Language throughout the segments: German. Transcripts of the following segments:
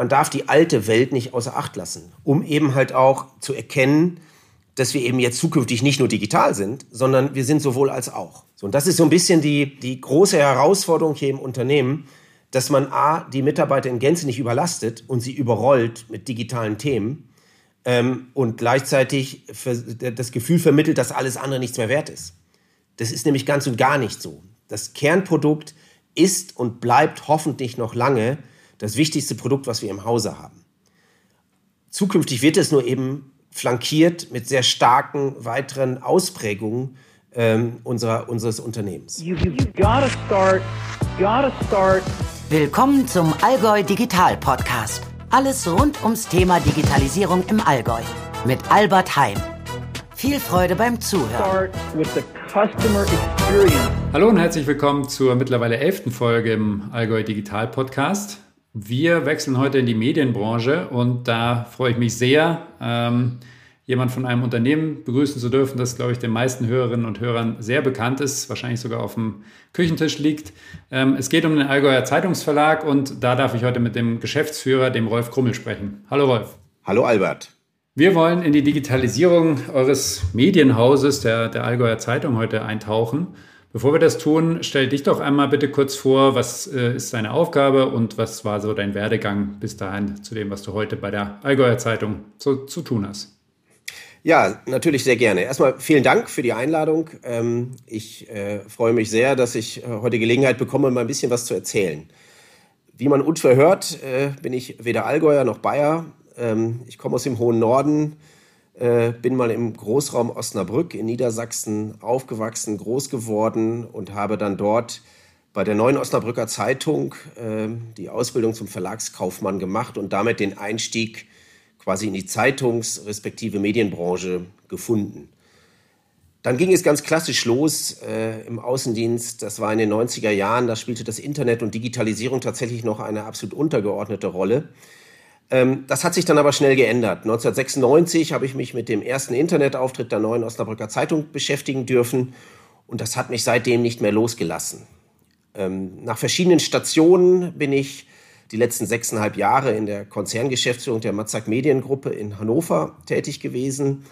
man darf die alte Welt nicht außer Acht lassen, um eben halt auch zu erkennen, dass wir eben jetzt zukünftig nicht nur digital sind, sondern wir sind sowohl als auch. So, und das ist so ein bisschen die, die große Herausforderung hier im Unternehmen, dass man A, die Mitarbeiter in Gänze nicht überlastet und sie überrollt mit digitalen Themen ähm, und gleichzeitig das Gefühl vermittelt, dass alles andere nichts mehr wert ist. Das ist nämlich ganz und gar nicht so. Das Kernprodukt ist und bleibt hoffentlich noch lange das wichtigste Produkt, was wir im Hause haben. Zukünftig wird es nur eben flankiert mit sehr starken weiteren Ausprägungen ähm, unserer, unseres Unternehmens. You, you gotta start, gotta start. Willkommen zum Allgäu Digital Podcast. Alles rund ums Thema Digitalisierung im Allgäu mit Albert Heim. Viel Freude beim Zuhören. Hallo und herzlich willkommen zur mittlerweile elften Folge im Allgäu Digital Podcast. Wir wechseln heute in die Medienbranche und da freue ich mich sehr, ähm, jemand von einem Unternehmen begrüßen zu dürfen, das, glaube ich, den meisten Hörerinnen und Hörern sehr bekannt ist, wahrscheinlich sogar auf dem Küchentisch liegt. Ähm, es geht um den Allgäuer Zeitungsverlag und da darf ich heute mit dem Geschäftsführer, dem Rolf Krummel, sprechen. Hallo Rolf. Hallo Albert. Wir wollen in die Digitalisierung eures Medienhauses, der, der Allgäuer Zeitung, heute eintauchen. Bevor wir das tun, stell dich doch einmal bitte kurz vor, was äh, ist deine Aufgabe und was war so dein Werdegang bis dahin zu dem, was du heute bei der Allgäuer Zeitung so, zu tun hast. Ja, natürlich sehr gerne. Erstmal vielen Dank für die Einladung. Ähm, ich äh, freue mich sehr, dass ich äh, heute Gelegenheit bekomme, mal ein bisschen was zu erzählen. Wie man unschwer hört, äh, bin ich weder Allgäuer noch Bayer. Ähm, ich komme aus dem hohen Norden, äh, bin mal im Großraum Osnabrück in Niedersachsen aufgewachsen, groß geworden und habe dann dort bei der Neuen Osnabrücker Zeitung äh, die Ausbildung zum Verlagskaufmann gemacht und damit den Einstieg quasi in die Zeitungs- respektive Medienbranche gefunden. Dann ging es ganz klassisch los äh, im Außendienst. Das war in den 90er Jahren. Da spielte das Internet und Digitalisierung tatsächlich noch eine absolut untergeordnete Rolle. Ähm, das hat sich dann aber schnell geändert. 1996 habe ich mich mit dem ersten Internetauftritt der neuen Osnabrücker Zeitung beschäftigen dürfen und das hat mich seitdem nicht mehr losgelassen. Ähm, nach verschiedenen Stationen bin ich die letzten sechseinhalb Jahre in der Konzerngeschäftsführung der Matzak Mediengruppe in Hannover tätig gewesen.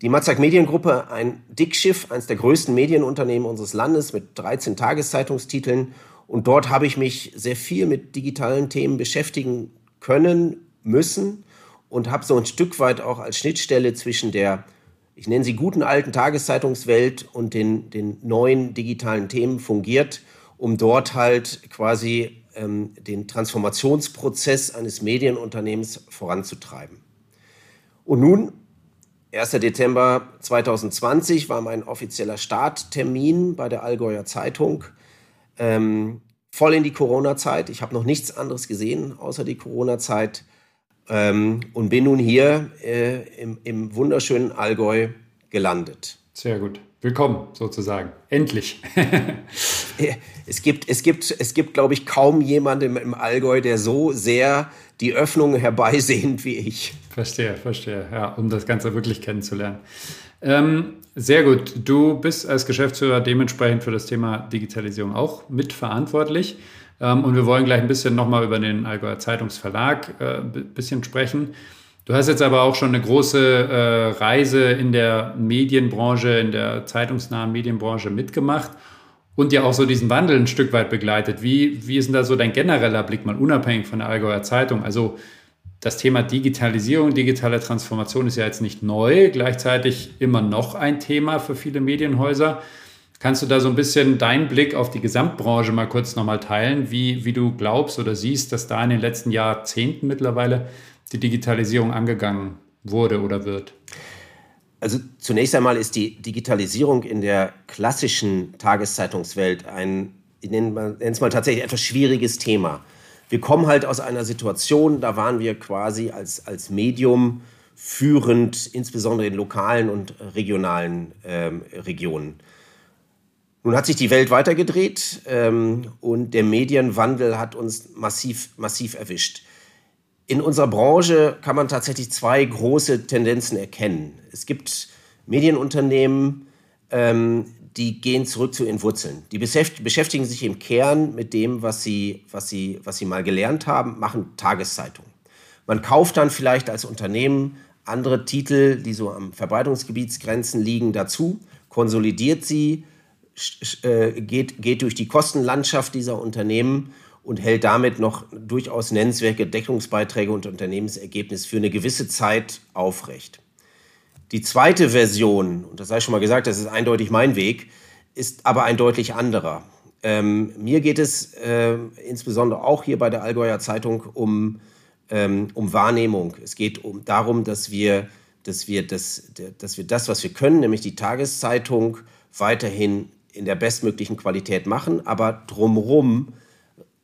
Die Matzak Mediengruppe, ein Dickschiff, eines der größten Medienunternehmen unseres Landes mit 13 Tageszeitungstiteln. Und dort habe ich mich sehr viel mit digitalen Themen beschäftigen können, müssen und habe so ein Stück weit auch als Schnittstelle zwischen der, ich nenne sie guten alten Tageszeitungswelt und den, den neuen digitalen Themen fungiert, um dort halt quasi ähm, den Transformationsprozess eines Medienunternehmens voranzutreiben. Und nun, 1. Dezember 2020 war mein offizieller Starttermin bei der Allgäuer Zeitung. Ähm, voll in die Corona-Zeit. Ich habe noch nichts anderes gesehen außer die Corona-Zeit ähm, und bin nun hier äh, im, im wunderschönen Allgäu gelandet. Sehr gut. Willkommen sozusagen. Endlich. es gibt, es gibt, es gibt, glaube ich, kaum jemanden im, Allgäu, der so sehr die Öffnung herbeisehnt wie ich. Verstehe, verstehe. Ja, um das Ganze wirklich kennenzulernen. Ähm, sehr gut. Du bist als Geschäftsführer dementsprechend für das Thema Digitalisierung auch mitverantwortlich. Ähm, und wir wollen gleich ein bisschen nochmal über den Allgäuer Zeitungsverlag äh, ein bisschen sprechen. Du hast jetzt aber auch schon eine große äh, Reise in der Medienbranche, in der zeitungsnahen Medienbranche mitgemacht und ja auch so diesen Wandel ein Stück weit begleitet. Wie, wie ist denn da so dein genereller Blick, mal unabhängig von der Allgäuer Zeitung? Also das Thema Digitalisierung, digitale Transformation ist ja jetzt nicht neu, gleichzeitig immer noch ein Thema für viele Medienhäuser. Kannst du da so ein bisschen deinen Blick auf die Gesamtbranche mal kurz nochmal teilen, wie, wie du glaubst oder siehst, dass da in den letzten Jahrzehnten mittlerweile die Digitalisierung angegangen wurde oder wird? Also zunächst einmal ist die Digitalisierung in der klassischen Tageszeitungswelt ein, ich nenne es mal tatsächlich etwas schwieriges Thema wir kommen halt aus einer Situation, da waren wir quasi als, als Medium führend, insbesondere in lokalen und regionalen ähm, Regionen. Nun hat sich die Welt weitergedreht ähm, und der Medienwandel hat uns massiv, massiv erwischt. In unserer Branche kann man tatsächlich zwei große Tendenzen erkennen. Es gibt Medienunternehmen, ähm, die gehen zurück zu ihren Wurzeln. Die beschäftigen sich im Kern mit dem, was sie, was sie, was sie mal gelernt haben, machen Tageszeitungen. Man kauft dann vielleicht als Unternehmen andere Titel, die so am Verbreitungsgebietsgrenzen liegen, dazu, konsolidiert sie, äh, geht, geht durch die Kostenlandschaft dieser Unternehmen und hält damit noch durchaus nennenswerte Deckungsbeiträge und Unternehmensergebnis für eine gewisse Zeit aufrecht. Die zweite Version, und das sei schon mal gesagt, das ist eindeutig mein Weg, ist aber ein deutlich anderer. Ähm, mir geht es äh, insbesondere auch hier bei der Allgäuer Zeitung um, ähm, um Wahrnehmung. Es geht um, darum, dass wir, dass, wir das, dass wir das, was wir können, nämlich die Tageszeitung, weiterhin in der bestmöglichen Qualität machen, aber drumherum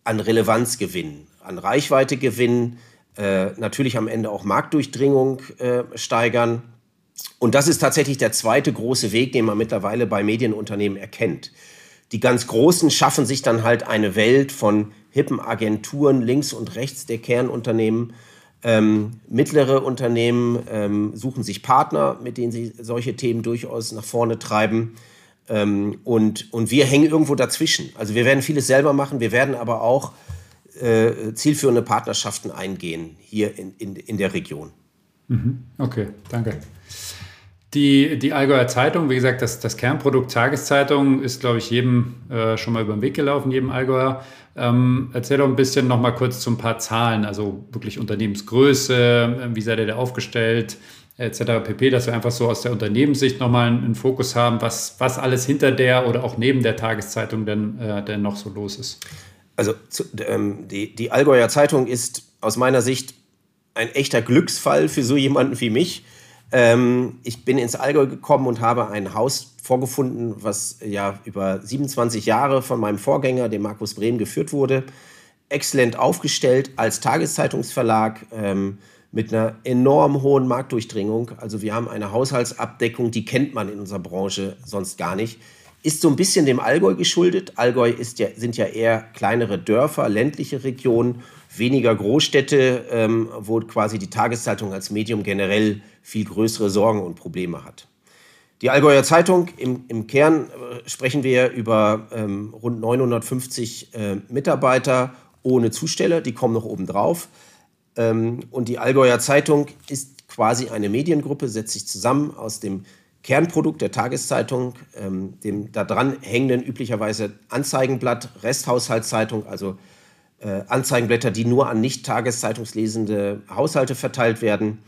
an Relevanz gewinnen, an Reichweite gewinnen, äh, natürlich am Ende auch Marktdurchdringung äh, steigern. Und das ist tatsächlich der zweite große Weg, den man mittlerweile bei Medienunternehmen erkennt. Die ganz Großen schaffen sich dann halt eine Welt von hippen Agenturen links und rechts der Kernunternehmen. Ähm, mittlere Unternehmen ähm, suchen sich Partner, mit denen sie solche Themen durchaus nach vorne treiben. Ähm, und, und wir hängen irgendwo dazwischen. Also wir werden vieles selber machen, wir werden aber auch äh, zielführende Partnerschaften eingehen hier in, in, in der Region. Mhm. Okay, danke. Die, die Allgäuer Zeitung, wie gesagt, das, das Kernprodukt Tageszeitung ist, glaube ich, jedem äh, schon mal über den Weg gelaufen, jedem Allgäuer. Ähm, erzähl doch ein bisschen noch mal kurz zu ein paar Zahlen, also wirklich Unternehmensgröße, wie seid ihr da aufgestellt, etc. pp., dass wir einfach so aus der Unternehmenssicht nochmal einen Fokus haben, was, was alles hinter der oder auch neben der Tageszeitung denn, äh, denn noch so los ist. Also zu, ähm, die, die Allgäuer Zeitung ist aus meiner Sicht ein echter Glücksfall für so jemanden wie mich. Ähm, ich bin ins Allgäu gekommen und habe ein Haus vorgefunden, was ja über 27 Jahre von meinem Vorgänger, dem Markus Brehm, geführt wurde. Exzellent aufgestellt als Tageszeitungsverlag. Ähm, mit einer enorm hohen Marktdurchdringung. Also wir haben eine Haushaltsabdeckung, die kennt man in unserer Branche sonst gar nicht. Ist so ein bisschen dem Allgäu geschuldet. Allgäu ja, sind ja eher kleinere Dörfer, ländliche Regionen, weniger Großstädte, ähm, wo quasi die Tageszeitung als Medium generell viel größere Sorgen und Probleme hat. Die Allgäuer Zeitung, im, im Kern äh, sprechen wir über ähm, rund 950 äh, Mitarbeiter ohne Zusteller, die kommen noch oben drauf. Ähm, und die Allgäuer Zeitung ist quasi eine Mediengruppe, setzt sich zusammen aus dem Kernprodukt der Tageszeitung, ähm, dem da dran hängenden üblicherweise Anzeigenblatt, Resthaushaltszeitung, also Anzeigenblätter, die nur an nicht tageszeitungslesende Haushalte verteilt werden.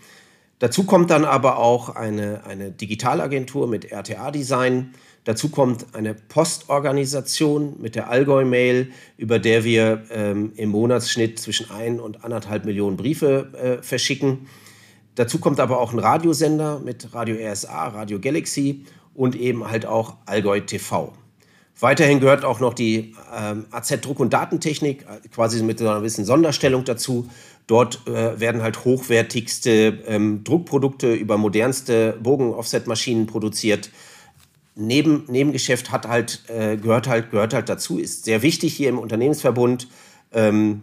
Dazu kommt dann aber auch eine, eine Digitalagentur mit RTA-Design, Dazu kommt eine Postorganisation mit der Allgäu Mail, über der wir ähm, im Monatsschnitt zwischen ein und anderthalb Millionen Briefe äh, verschicken. Dazu kommt aber auch ein Radiosender mit Radio RSA, Radio Galaxy und eben halt auch Allgäu TV. Weiterhin gehört auch noch die ähm, AZ Druck- und Datentechnik, äh, quasi mit einer gewissen Sonderstellung dazu. Dort äh, werden halt hochwertigste ähm, Druckprodukte über modernste Bogen-Offset-Maschinen produziert. Neben, Nebengeschäft hat halt, äh, gehört halt, gehört halt dazu, ist sehr wichtig hier im Unternehmensverbund ähm,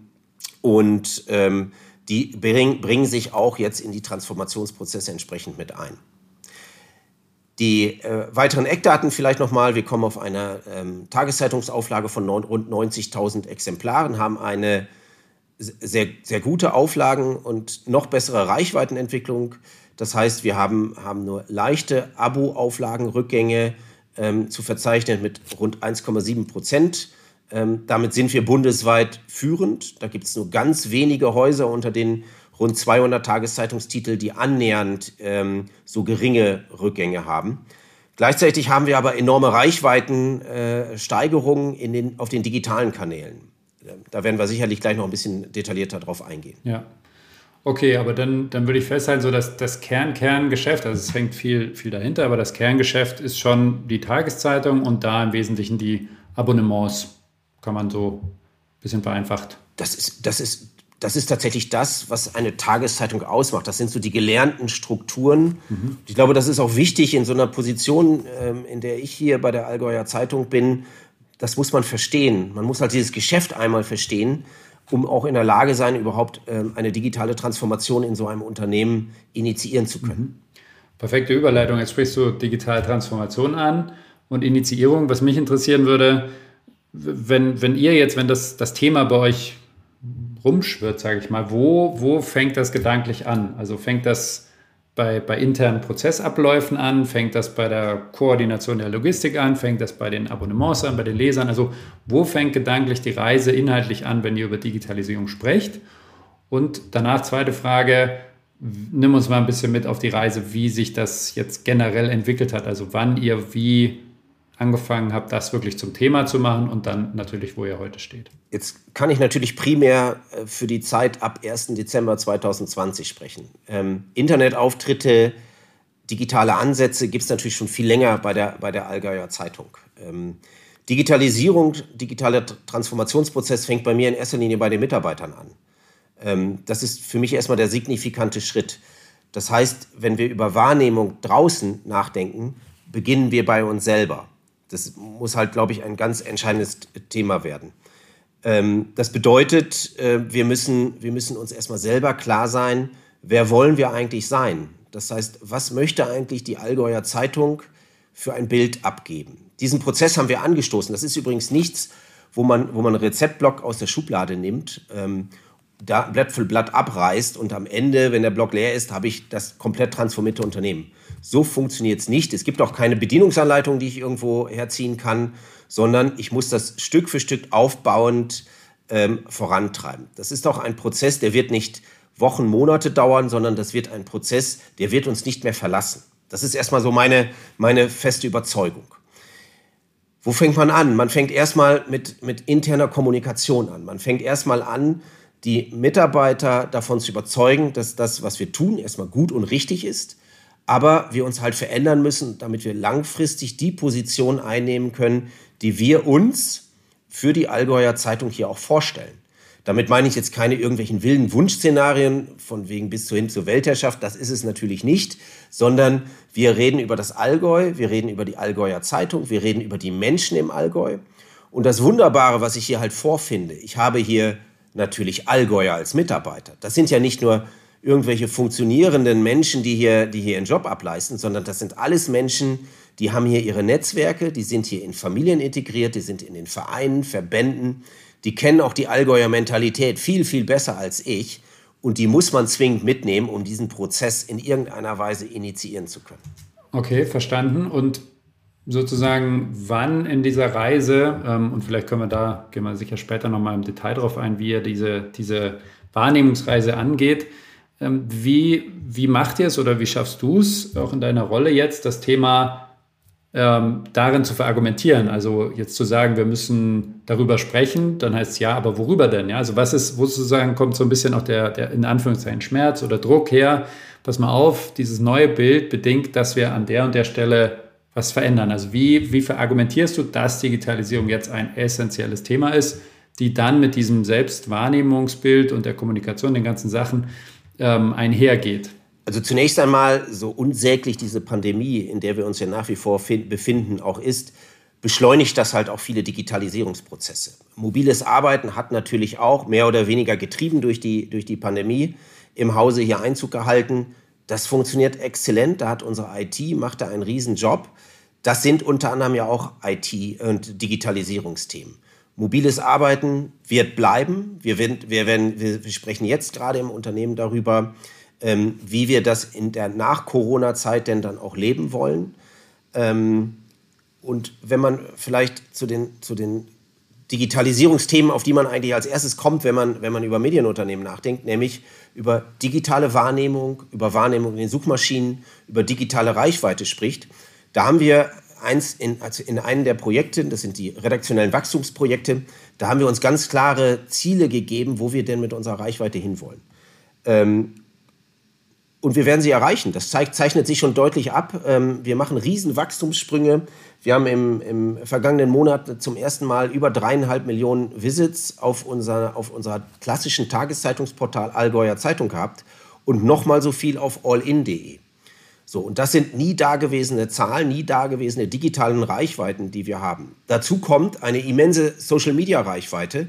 und ähm, die bring, bringen sich auch jetzt in die Transformationsprozesse entsprechend mit ein. Die äh, weiteren Eckdaten vielleicht nochmal. Wir kommen auf eine ähm, Tageszeitungsauflage von neun, rund 90.000 Exemplaren, haben eine sehr, sehr gute Auflagen und noch bessere Reichweitenentwicklung. Das heißt, wir haben, haben nur leichte Abo-Auflagenrückgänge ähm, zu verzeichnen mit rund 1,7 Prozent. Ähm, damit sind wir bundesweit führend. Da gibt es nur ganz wenige Häuser unter den rund 200 Tageszeitungstitel, die annähernd ähm, so geringe Rückgänge haben. Gleichzeitig haben wir aber enorme Reichweitensteigerungen äh, den, auf den digitalen Kanälen. Da werden wir sicherlich gleich noch ein bisschen detaillierter drauf eingehen. Ja. Okay, aber dann, dann würde ich festhalten, so dass das Kern, Kerngeschäft, also es hängt viel, viel dahinter, aber das Kerngeschäft ist schon die Tageszeitung und da im Wesentlichen die Abonnements, kann man so ein bisschen vereinfacht. Das ist, das ist, das ist tatsächlich das, was eine Tageszeitung ausmacht. Das sind so die gelernten Strukturen. Mhm. Ich glaube, das ist auch wichtig in so einer Position, ähm, in der ich hier bei der Allgäuer Zeitung bin. Das muss man verstehen. Man muss halt dieses Geschäft einmal verstehen um auch in der Lage sein, überhaupt ähm, eine digitale Transformation in so einem Unternehmen initiieren zu können. Mhm. Perfekte Überleitung. Jetzt sprichst du digitale Transformation an. und Initiierung. Was mich interessieren würde, wenn, wenn ihr jetzt, wenn das, das Thema bei euch rumschwirrt, sage ich mal, wo, wo fängt das gedanklich an? Also fängt das bei, bei internen Prozessabläufen an, fängt das bei der Koordination der Logistik an, fängt das bei den Abonnements an, bei den Lesern? Also wo fängt gedanklich die Reise inhaltlich an, wenn ihr über Digitalisierung sprecht? Und danach zweite Frage, nimm uns mal ein bisschen mit auf die Reise, wie sich das jetzt generell entwickelt hat. Also wann ihr wie angefangen habt, das wirklich zum Thema zu machen und dann natürlich, wo ihr heute steht. Jetzt kann ich natürlich primär äh, für die Zeit ab 1. Dezember 2020 sprechen. Ähm, Internetauftritte, digitale Ansätze gibt es natürlich schon viel länger bei der, bei der Allgäuer Zeitung. Ähm, Digitalisierung, digitaler Transformationsprozess fängt bei mir in erster Linie bei den Mitarbeitern an. Ähm, das ist für mich erstmal der signifikante Schritt. Das heißt, wenn wir über Wahrnehmung draußen nachdenken, beginnen wir bei uns selber. Das muss halt, glaube ich, ein ganz entscheidendes Thema werden. Ähm, das bedeutet, äh, wir, müssen, wir müssen uns erstmal selber klar sein, wer wollen wir eigentlich sein? Das heißt, was möchte eigentlich die Allgäuer Zeitung für ein Bild abgeben? Diesen Prozess haben wir angestoßen. Das ist übrigens nichts, wo man, wo man einen Rezeptblock aus der Schublade nimmt, ähm, da Blatt für Blatt abreißt und am Ende, wenn der Block leer ist, habe ich das komplett transformierte Unternehmen. So funktioniert es nicht. Es gibt auch keine Bedienungsanleitung, die ich irgendwo herziehen kann, sondern ich muss das Stück für Stück aufbauend ähm, vorantreiben. Das ist auch ein Prozess, der wird nicht Wochen, Monate dauern, sondern das wird ein Prozess, der wird uns nicht mehr verlassen. Das ist erstmal so meine, meine feste Überzeugung. Wo fängt man an? Man fängt erstmal mit, mit interner Kommunikation an. Man fängt erstmal an, die Mitarbeiter davon zu überzeugen, dass das, was wir tun, erstmal gut und richtig ist aber wir uns halt verändern müssen, damit wir langfristig die Position einnehmen können, die wir uns für die Allgäuer Zeitung hier auch vorstellen. Damit meine ich jetzt keine irgendwelchen wilden Wunschszenarien von wegen bis hin zur Weltherrschaft, das ist es natürlich nicht, sondern wir reden über das Allgäu, wir reden über die Allgäuer Zeitung, wir reden über die Menschen im Allgäu. Und das Wunderbare, was ich hier halt vorfinde, ich habe hier natürlich Allgäuer als Mitarbeiter. Das sind ja nicht nur irgendwelche funktionierenden Menschen, die hier, die hier ihren Job ableisten, sondern das sind alles Menschen, die haben hier ihre Netzwerke, die sind hier in Familien integriert, die sind in den Vereinen, Verbänden, die kennen auch die Allgäuer Mentalität viel, viel besser als ich. Und die muss man zwingend mitnehmen, um diesen Prozess in irgendeiner Weise initiieren zu können. Okay, verstanden. Und sozusagen, wann in dieser Reise, ähm, und vielleicht können wir da, gehen wir sicher später nochmal im Detail drauf ein, wie ihr diese, diese Wahrnehmungsreise angeht, ähm, wie, wie macht ihr es oder wie schaffst du es, auch in deiner Rolle jetzt, das Thema ähm, darin zu verargumentieren? Also jetzt zu sagen, wir müssen darüber sprechen, dann heißt es ja, aber worüber denn? Ja, also was ist, wo sozusagen kommt so ein bisschen auch der, der in Anführungszeichen Schmerz oder Druck her? Pass mal auf, dieses neue Bild bedingt, dass wir an der und der Stelle was verändern. Also wie, wie verargumentierst du, dass Digitalisierung jetzt ein essentielles Thema ist, die dann mit diesem Selbstwahrnehmungsbild und der Kommunikation, den ganzen Sachen, ähm, einhergeht? Also zunächst einmal, so unsäglich diese Pandemie, in der wir uns ja nach wie vor befinden, auch ist, beschleunigt das halt auch viele Digitalisierungsprozesse. Mobiles Arbeiten hat natürlich auch mehr oder weniger getrieben durch die, durch die Pandemie im Hause hier Einzug gehalten. Das funktioniert exzellent. Da hat unsere IT, macht da einen riesen Job. Das sind unter anderem ja auch IT- und Digitalisierungsthemen. Mobiles Arbeiten wird bleiben. Wir, werden, wir, werden, wir sprechen jetzt gerade im Unternehmen darüber, ähm, wie wir das in der Nach-Corona-Zeit denn dann auch leben wollen. Ähm, und wenn man vielleicht zu den, zu den Digitalisierungsthemen, auf die man eigentlich als erstes kommt, wenn man, wenn man über Medienunternehmen nachdenkt, nämlich über digitale Wahrnehmung, über Wahrnehmung in den Suchmaschinen, über digitale Reichweite spricht, da haben wir eins in, also in einem der Projekte, das sind die redaktionellen Wachstumsprojekte, da haben wir uns ganz klare Ziele gegeben, wo wir denn mit unserer Reichweite hinwollen. Ähm, und wir werden sie erreichen. Das zeigt, zeichnet sich schon deutlich ab. Ähm, wir machen riesen Wachstumssprünge. Wir haben im, im, vergangenen Monat zum ersten Mal über dreieinhalb Millionen Visits auf unser auf unserer klassischen Tageszeitungsportal Allgäuer Zeitung gehabt und nochmal so viel auf allin.de. So, und das sind nie dagewesene Zahlen, nie dagewesene digitalen Reichweiten, die wir haben. Dazu kommt eine immense Social-Media-Reichweite,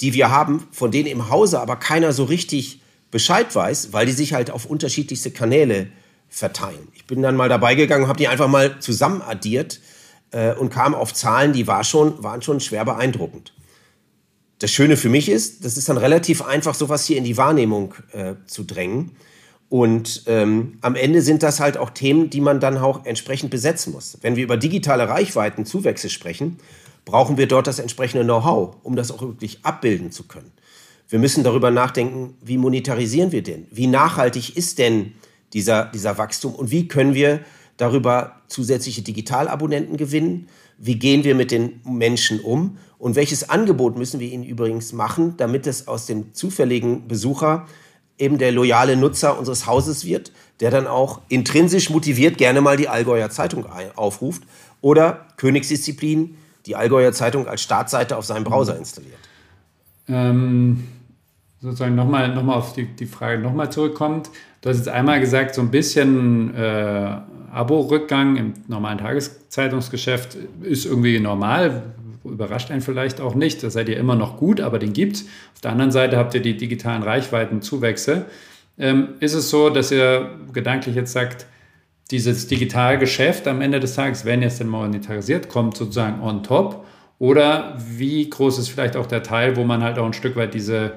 die wir haben, von denen im Hause aber keiner so richtig Bescheid weiß, weil die sich halt auf unterschiedlichste Kanäle verteilen. Ich bin dann mal dabei gegangen habe die einfach mal zusammen addiert. äh, und kam auf Zahlen, die war schon, waren schon schwer beeindruckend. Das Schöne für mich ist, das ist dann relativ einfach, sowas hier in die Wahrnehmung äh, zu drängen. Und ähm, am Ende sind das halt auch Themen, die man dann auch entsprechend besetzen muss. Wenn wir über digitale Reichweiten, Zuwächse sprechen, brauchen wir dort das entsprechende Know-how, um das auch wirklich abbilden zu können. Wir müssen darüber nachdenken, wie monetarisieren wir denn? Wie nachhaltig ist denn dieser, dieser Wachstum und wie können wir darüber zusätzliche Digitalabonnenten gewinnen? Wie gehen wir mit den Menschen um? Und welches Angebot müssen wir ihnen übrigens machen, damit es aus dem zufälligen Besucher eben der loyale Nutzer unseres Hauses wird, der dann auch intrinsisch motiviert gerne mal die Allgäuer Zeitung aufruft oder Königsdisziplin die Allgäuer Zeitung als Startseite auf seinem Browser installiert. Ähm, sozusagen nochmal noch mal auf die, die Frage nochmal zurückkommt. Du hast jetzt einmal gesagt, so ein bisschen äh, Abo-Rückgang im normalen Tageszeitungsgeschäft ist irgendwie normal, überrascht einen vielleicht auch nicht. Da seid ihr immer noch gut, aber den gibt es. Auf der anderen Seite habt ihr die digitalen Reichweitenzuwächse. Ähm, ist es so, dass ihr gedanklich jetzt sagt, dieses Digitalgeschäft am Ende des Tages, wenn ihr es denn monetarisiert, kommt sozusagen on top? Oder wie groß ist vielleicht auch der Teil, wo man halt auch ein Stück weit diese,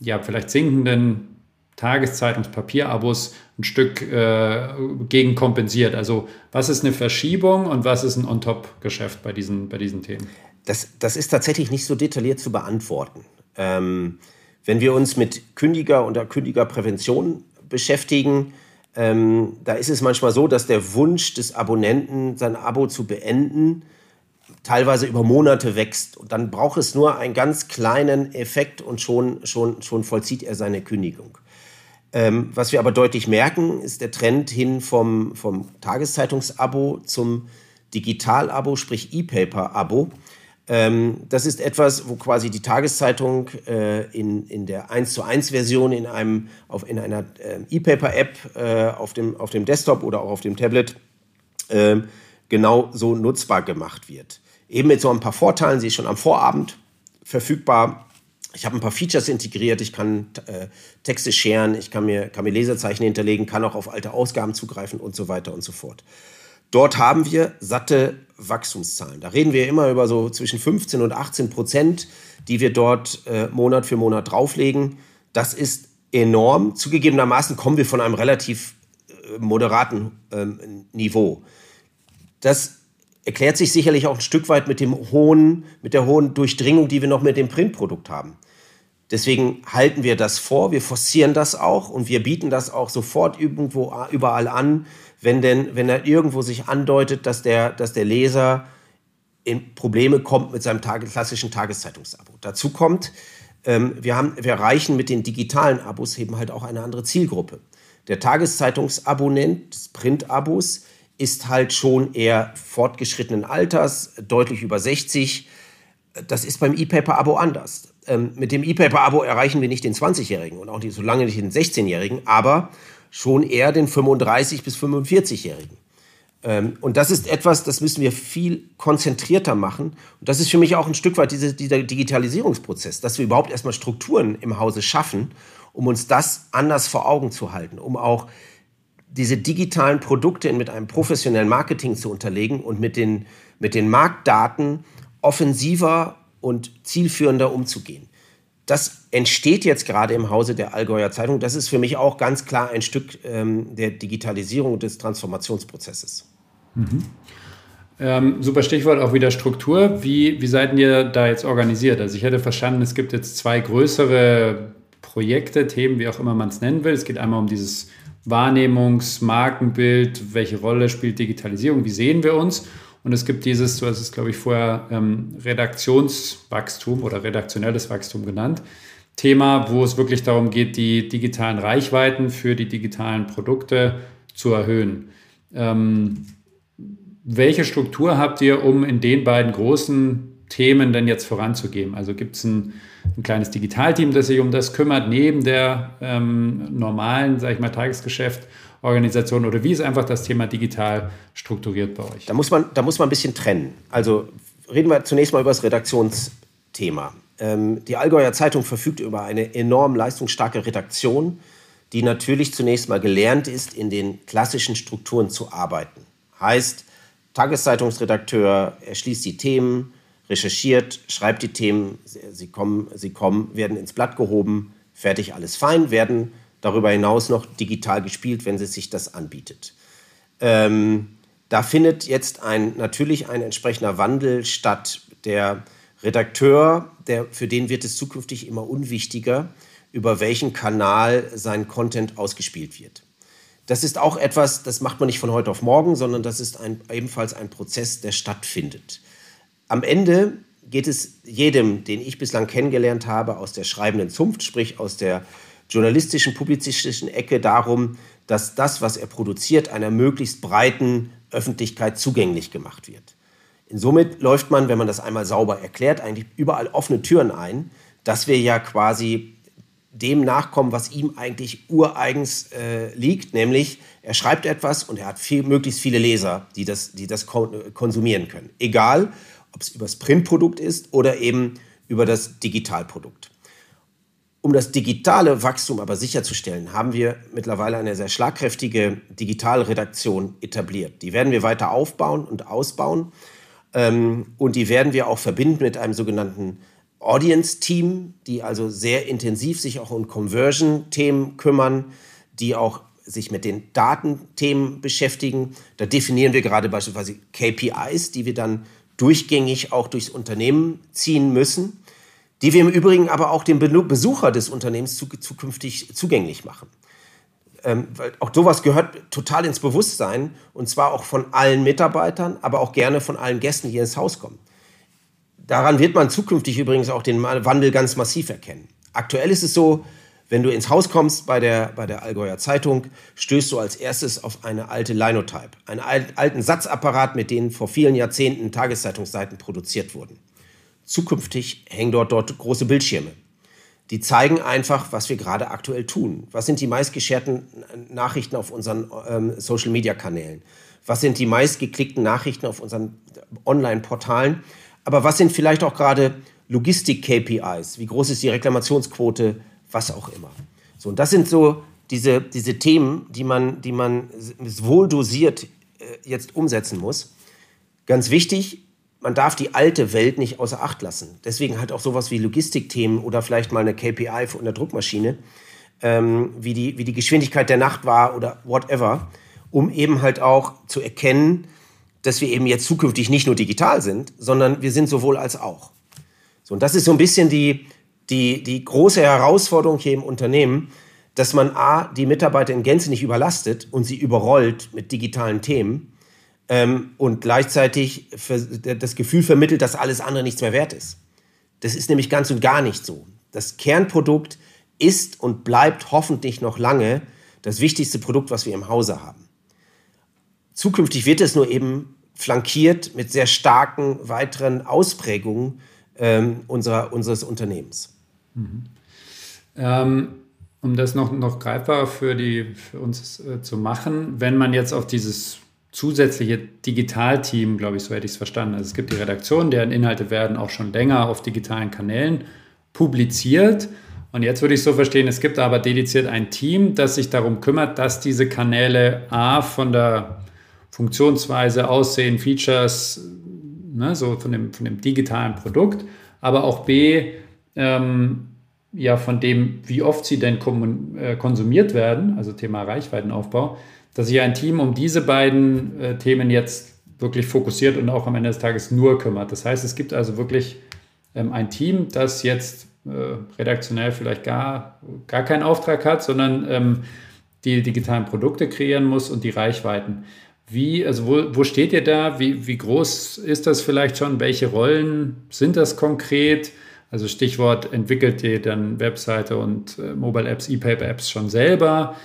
ja, vielleicht sinkenden Tageszeitungs-Papierabos ein Stück äh, gegen kompensiert? Also was ist eine Verschiebung und was ist ein On-Top-Geschäft bei diesen, bei diesen Themen? Das, das ist tatsächlich nicht so detailliert zu beantworten. Ähm, wenn wir uns mit Kündiger- und Kündigerprävention beschäftigen, ähm, da ist es manchmal so, dass der Wunsch des Abonnenten, sein Abo zu beenden, teilweise über Monate wächst. Und dann braucht es nur einen ganz kleinen Effekt und schon, schon, schon vollzieht er seine Kündigung. Ähm, was wir aber deutlich merken, ist der Trend hin vom, vom Tageszeitungsabo zum Digital-Abo, sprich E-Paper-Abo. Ähm, das ist etwas, wo quasi die Tageszeitung äh, in, in der 1 zu 1 Version in, einem, auf, in einer äh, E-Paper-App äh, auf, dem, auf dem Desktop oder auch auf dem Tablet äh, genau so nutzbar gemacht wird. Eben mit so ein paar Vorteilen, sie ist schon am Vorabend verfügbar. Ich habe ein paar Features integriert, ich kann äh, Texte scheren, ich kann mir, kann mir Lesezeichen hinterlegen, kann auch auf alte Ausgaben zugreifen und so weiter und so fort. Dort haben wir satte Wachstumszahlen. Da reden wir immer über so zwischen 15 und 18 Prozent, die wir dort äh, Monat für Monat drauflegen. Das ist enorm. Zugegebenermaßen kommen wir von einem relativ äh, moderaten ähm, Niveau. Das erklärt sich sicherlich auch ein Stück weit mit dem hohen, mit der hohen Durchdringung, die wir noch mit dem Printprodukt haben. Deswegen halten wir das vor, wir forcieren das auch und wir bieten das auch sofort irgendwo überall an, wenn denn, wenn er irgendwo sich andeutet, dass der, dass der Leser in Probleme kommt mit seinem Tage, klassischen Tageszeitungsabo. Dazu kommt, ähm, wir, haben, wir erreichen mit den digitalen Abos eben halt auch eine andere Zielgruppe. Der Tageszeitungsabonnent des Printabos ist halt schon eher fortgeschrittenen Alters, deutlich über 60. Das ist beim E-Paper-Abo anders. Ähm, mit dem E-Paper-Abo erreichen wir nicht den 20-Jährigen und auch nicht, so lange nicht den 16-Jährigen, aber schon eher den 35- bis 45-Jährigen. Ähm, und das ist etwas, das müssen wir viel konzentrierter machen. Und das ist für mich auch ein Stück weit diese, dieser Digitalisierungsprozess, dass wir überhaupt erstmal Strukturen im Hause schaffen, um uns das anders vor Augen zu halten, um auch diese digitalen Produkte mit einem professionellen Marketing zu unterlegen und mit den, mit den Marktdaten offensiver und zielführender umzugehen das entsteht jetzt gerade im Hause der Allgäuer Zeitung. Das ist für mich auch ganz klar ein Stück ähm, der Digitalisierung und des Transformationsprozesses. Mhm. Ähm, super Stichwort auch wieder Struktur. Wie, wie seid ihr da jetzt organisiert? Also ich hätte verstanden, es gibt jetzt zwei größere Projekte, Themen, wie auch immer man es nennen will. Es geht einmal um dieses Wahrnehmungs-, Markenbild, welche Rolle spielt Digitalisierung, wie sehen wir uns? Und es gibt dieses, so ist es, glaube ich, vorher ähm, Redaktionswachstum oder redaktionelles Wachstum genannt. Thema, wo es wirklich darum geht, die digitalen Reichweiten für die digitalen Produkte zu erhöhen. Ähm, welche Struktur habt ihr, um in den beiden großen Themen denn jetzt voranzugehen? Also gibt es ein, ein, kleines Digitalteam, das sich um das kümmert, neben der ähm, normalen, sage ich mal, Tagesgeschäft? Organisation oder wie ist einfach das Thema digital strukturiert bei euch? Da muss man, da muss man ein bisschen trennen. Also reden wir zunächst mal über das Redaktionsthema. Ähm, die Allgäuer Zeitung verfügt über eine enorm leistungsstarke Redaktion, die natürlich zunächst mal gelernt ist, in den klassischen Strukturen zu arbeiten. Heißt, Tageszeitungsredakteur, er schließt die Themen, recherchiert, schreibt die Themen, sie kommen, sie kommen, werden ins Blatt gehoben, fertig, alles fein, werden darüber hinaus noch digital gespielt, wenn es sich das anbietet. Ähm, da findet jetzt ein, natürlich ein entsprechender Wandel statt. Der Redakteur, der, für den wird es zukünftig immer unwichtiger, über welchen Kanal sein Content ausgespielt wird. Das ist auch etwas, das macht man nicht von heute auf morgen, sondern das ist ein, ebenfalls ein Prozess, der stattfindet. Am Ende geht es jedem, den ich bislang kennengelernt habe, aus der schreibenden Zunft, sprich aus der journalistischen, publizistischen Ecke darum, dass das, was er produziert, einer möglichst breiten Öffentlichkeit zugänglich gemacht wird. Insomit läuft man, wenn man das einmal sauber erklärt, eigentlich überall offene Türen ein, dass wir ja quasi dem nachkommen, was ihm eigentlich ureigens äh, liegt, nämlich er schreibt etwas und er hat viel, möglichst viele Leser, die das, die das konsumieren können. Egal, ob es über das Printprodukt ist oder eben über das Digitalprodukt. Um das digitale Wachstum aber sicherzustellen, haben wir mittlerweile eine sehr schlagkräftige Digitalredaktion etabliert. Die werden wir weiter aufbauen und ausbauen. Ähm, und die werden wir auch verbinden mit einem sogenannten Audience-Team, die also sehr intensiv sich auch um Conversion-Themen kümmern, die auch sich mit den Datenthemen beschäftigen. Da definieren wir gerade beispielsweise KPIs, die wir dann durchgängig auch durchs Unternehmen ziehen müssen die wir im Übrigen aber auch dem Besucher des Unternehmens zukünftig zugänglich machen. Ähm, weil auch sowas gehört total ins Bewusstsein und zwar auch von allen Mitarbeitern, aber auch gerne von allen Gästen, die ins Haus kommen. Daran wird man zukünftig übrigens auch den Wandel ganz massiv erkennen. Aktuell ist es so, wenn du ins Haus kommst bei der, bei der Allgäuer Zeitung, stößt du als erstes auf eine alte Linotype, einen alten Satzapparat, mit denen vor vielen Jahrzehnten Tageszeitungsseiten produziert wurden. Zukünftig hängen dort, dort große Bildschirme. Die zeigen einfach, was wir gerade aktuell tun. Was sind die meistgescherten Nachrichten auf unseren ähm, Social-Media-Kanälen? Was sind die meistgeklickten Nachrichten auf unseren Online-Portalen? Aber was sind vielleicht auch gerade Logistik-KPIs? Wie groß ist die Reklamationsquote? Was auch immer. So, und das sind so diese, diese Themen, die man, die man wohl dosiert äh, jetzt umsetzen muss. Ganz wichtig, man darf die alte Welt nicht außer Acht lassen. Deswegen halt auch sowas wie Logistikthemen oder vielleicht mal eine KPI von der Druckmaschine, ähm, wie, die, wie die Geschwindigkeit der Nacht war oder whatever, um eben halt auch zu erkennen, dass wir eben jetzt zukünftig nicht nur digital sind, sondern wir sind sowohl als auch. So, und das ist so ein bisschen die, die, die große Herausforderung hier im Unternehmen, dass man A, die Mitarbeiter in Gänze nicht überlastet und sie überrollt mit digitalen Themen ähm, und gleichzeitig das Gefühl vermittelt, dass alles andere nichts mehr wert ist. Das ist nämlich ganz und gar nicht so. Das Kernprodukt ist und bleibt hoffentlich noch lange das wichtigste Produkt, was wir im Hause haben. Zukünftig wird es nur eben flankiert mit sehr starken weiteren Ausprägungen ähm, unserer, unseres Unternehmens. Mhm. Ähm, um das noch, noch greifbarer für, die, für uns äh, zu machen, wenn man jetzt auf dieses zusätzliche Digitalteam, glaube ich, so hätte ich es verstanden. Also es gibt die Redaktion, deren Inhalte werden auch schon länger auf digitalen Kanälen publiziert. Und jetzt würde ich so verstehen, es gibt aber dediziert ein Team, das sich darum kümmert, dass diese Kanäle A von der Funktionsweise, Aussehen, Features, ne, so von dem, von dem digitalen Produkt, aber auch B, ähm, ja, von dem, wie oft sie denn äh, konsumiert werden, also Thema Reichweitenaufbau, dass sich ein Team um diese beiden äh, Themen jetzt wirklich fokussiert und auch am Ende des Tages nur kümmert. Das heißt, es gibt also wirklich ähm, ein Team, das jetzt äh, redaktionell vielleicht gar, gar keinen Auftrag hat, sondern ähm, die digitalen Produkte kreieren muss und die Reichweiten. Wie, also wo, wo steht ihr da? Wie, wie groß ist das vielleicht schon? Welche Rollen sind das konkret? Also Stichwort, entwickelt ihr dann Webseite und äh, Mobile Apps, E-Paper Apps schon selber?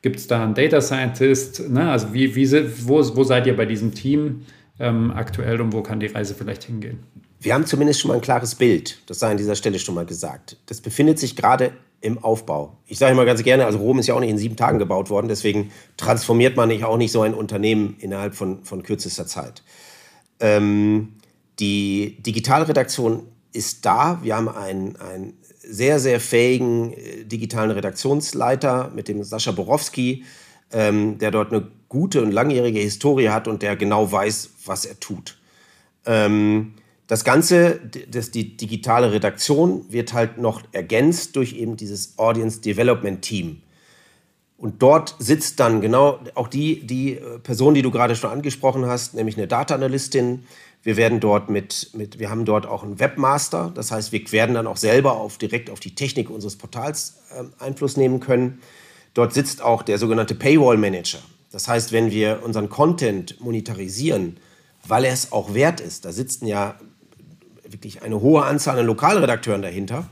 Gibt es da einen Data Scientist? Ne? Also wie, wie, wo, wo seid ihr bei diesem Team ähm, aktuell und wo kann die Reise vielleicht hingehen? Wir haben zumindest schon mal ein klares Bild, das sei an dieser Stelle schon mal gesagt. Das befindet sich gerade im Aufbau. Ich sage immer ganz gerne, also Rom ist ja auch nicht in sieben Tagen gebaut worden, deswegen transformiert man nicht auch nicht so ein Unternehmen innerhalb von, von kürzester Zeit. Ähm, die Digitalredaktion ist da. Wir haben ein, ein sehr, sehr fähigen äh, digitalen Redaktionsleiter mit dem Sascha Borowski, ähm, der dort eine gute und langjährige Historie hat und der genau weiß, was er tut. Ähm, das Ganze, das, die digitale Redaktion, wird halt noch ergänzt durch eben dieses Audience Development Team. Und dort sitzt dann genau auch die, die äh, Person, die du gerade schon angesprochen hast, nämlich eine Data Analystin. Wir werden dort mit, mit, wir haben dort auch einen Webmaster. Das heißt, wir werden dann auch selber auf, direkt auf die Technik unseres Portals äh, Einfluss nehmen können. Dort sitzt auch der sogenannte Paywall Manager. Das heißt, wenn wir unseren Content monetarisieren, weil er es auch wert ist, da sitzen ja wirklich eine hohe Anzahl an Lokalredakteuren dahinter.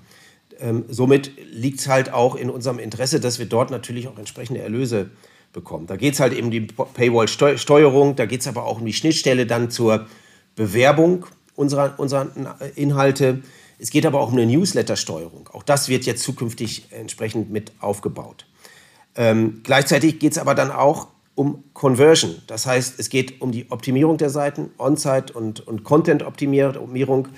Ähm, somit liegt es halt auch in unserem Interesse, dass wir dort natürlich auch entsprechende Erlöse bekommen. Da geht es halt eben um die Paywall-Steuerung, da geht es aber auch um die Schnittstelle dann zur Bewerbung unserer, unserer Inhalte. Es geht aber auch um eine Newsletter-Steuerung. Auch das wird jetzt zukünftig entsprechend mit aufgebaut. Ähm, gleichzeitig geht es aber dann auch um Conversion. Das heißt, es geht um die Optimierung der Seiten, On-Site und, und Content-Optimierung,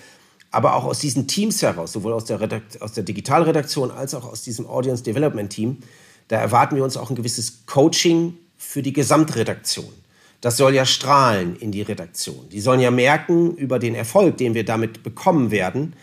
aber auch aus diesen Teams heraus, sowohl aus der, Redakt aus der Digitalredaktion als auch aus diesem Audience Development Team. Da erwarten wir uns auch ein gewisses Coaching für die Gesamtredaktion. Das soll ja strahlen in die Redaktion. Die sollen ja merken über den Erfolg, den wir damit bekommen werden,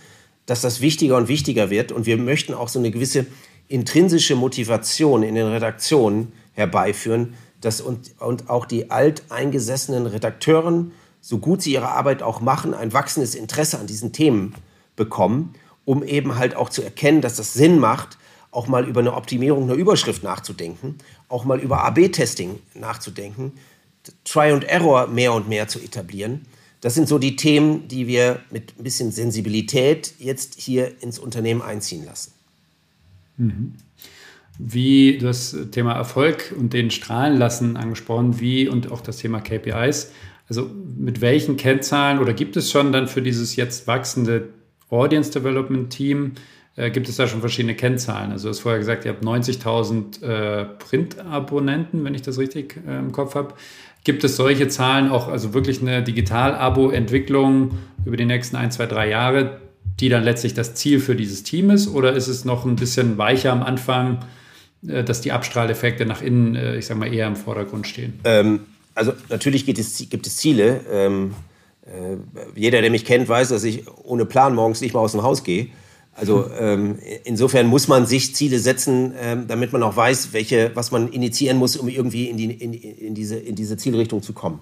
dass das wichtiger und wichtiger wird. Und wir möchten auch so eine gewisse intrinsische Motivation in den Redaktionen herbeiführen, dass und, und auch die alteingesessenen Redakteuren, so gut sie ihre Arbeit auch machen, ein wachsendes Interesse an diesen Themen bekommen, um eben halt auch zu erkennen, dass das Sinn macht, auch mal über eine Optimierung einer Überschrift nachzudenken, auch mal über AB-Testing nachzudenken, Try and Error mehr und mehr zu etablieren. Das sind so die Themen, die wir mit ein bisschen Sensibilität jetzt hier ins Unternehmen einziehen lassen. Mhm wie das Thema Erfolg und den Strahlen lassen angesprochen, wie und auch das Thema KPIs. Also mit welchen Kennzahlen oder gibt es schon dann für dieses jetzt wachsende Audience Development Team, äh, gibt es da schon verschiedene Kennzahlen? Also du hast vorher gesagt, ihr habt 90.000 äh, Print-Abonnenten, wenn ich das richtig äh, im Kopf habe. Gibt es solche Zahlen auch, also wirklich eine Digital-Abo-Entwicklung über die nächsten ein, zwei, drei Jahre, die dann letztlich das Ziel für dieses Team ist? Oder ist es noch ein bisschen weicher am Anfang? Äh, dass die Abstrahleffekte nach innen, äh, ich sage mal, eher im Vordergrund stehen? Ähm, also natürlich es, gibt es Ziele. Ähm, äh, jeder, der mich kennt, weiß, dass ich ohne Plan morgens nicht mal aus dem Haus gehe. Also ähm, insofern muss man sich Ziele setzen, ähm, damit man auch weiß, welche, was man initiieren muss, um irgendwie in, die, in, in diese, in diese Zielrichtung zu kommen.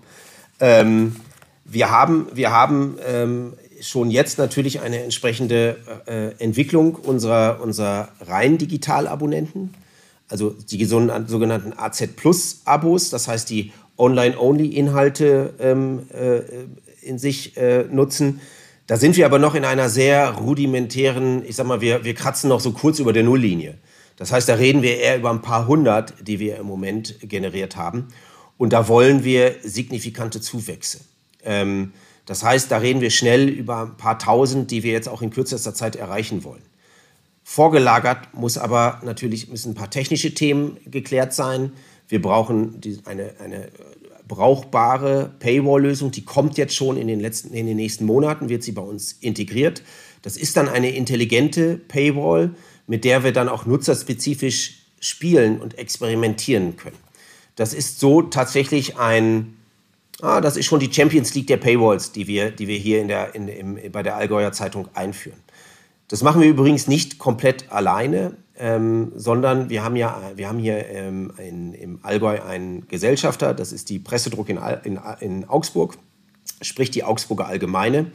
Ähm, wir haben, wir haben ähm, schon jetzt natürlich eine entsprechende äh, Entwicklung unserer, unserer rein Digital-Abonnenten also die sogenannten AZ Plus Abos, das heißt die Online-Only-Inhalte ähm, äh, in sich äh, nutzen. Da sind wir aber noch in einer sehr rudimentären, ich sag mal, wir, wir kratzen noch so kurz über der Nulllinie. Das heißt, da reden wir eher über ein paar hundert, die wir im Moment generiert haben. Und da wollen wir signifikante Zuwächse. Ähm, das heißt, da reden wir schnell über ein paar tausend, die wir jetzt auch in kürzester Zeit erreichen wollen. Vorgelagert muss aber natürlich müssen ein paar technische Themen geklärt sein. Wir brauchen die, eine, eine brauchbare Paywall-Lösung, die kommt jetzt schon in den, letzten, in den nächsten Monaten, wird sie bei uns integriert. Das ist dann eine intelligente Paywall, mit der wir dann auch nutzerspezifisch spielen und experimentieren können. Das ist so tatsächlich ein, ah, das ist schon die Champions League der Paywalls, die wir, die wir hier in der, in, im, bei der Allgäuer Zeitung einführen. Das machen wir übrigens nicht komplett alleine, ähm, sondern wir haben ja, wir haben hier ähm, in, im Allgäu einen Gesellschafter, das ist die Pressedruck in, in, in Augsburg, sprich die Augsburger Allgemeine.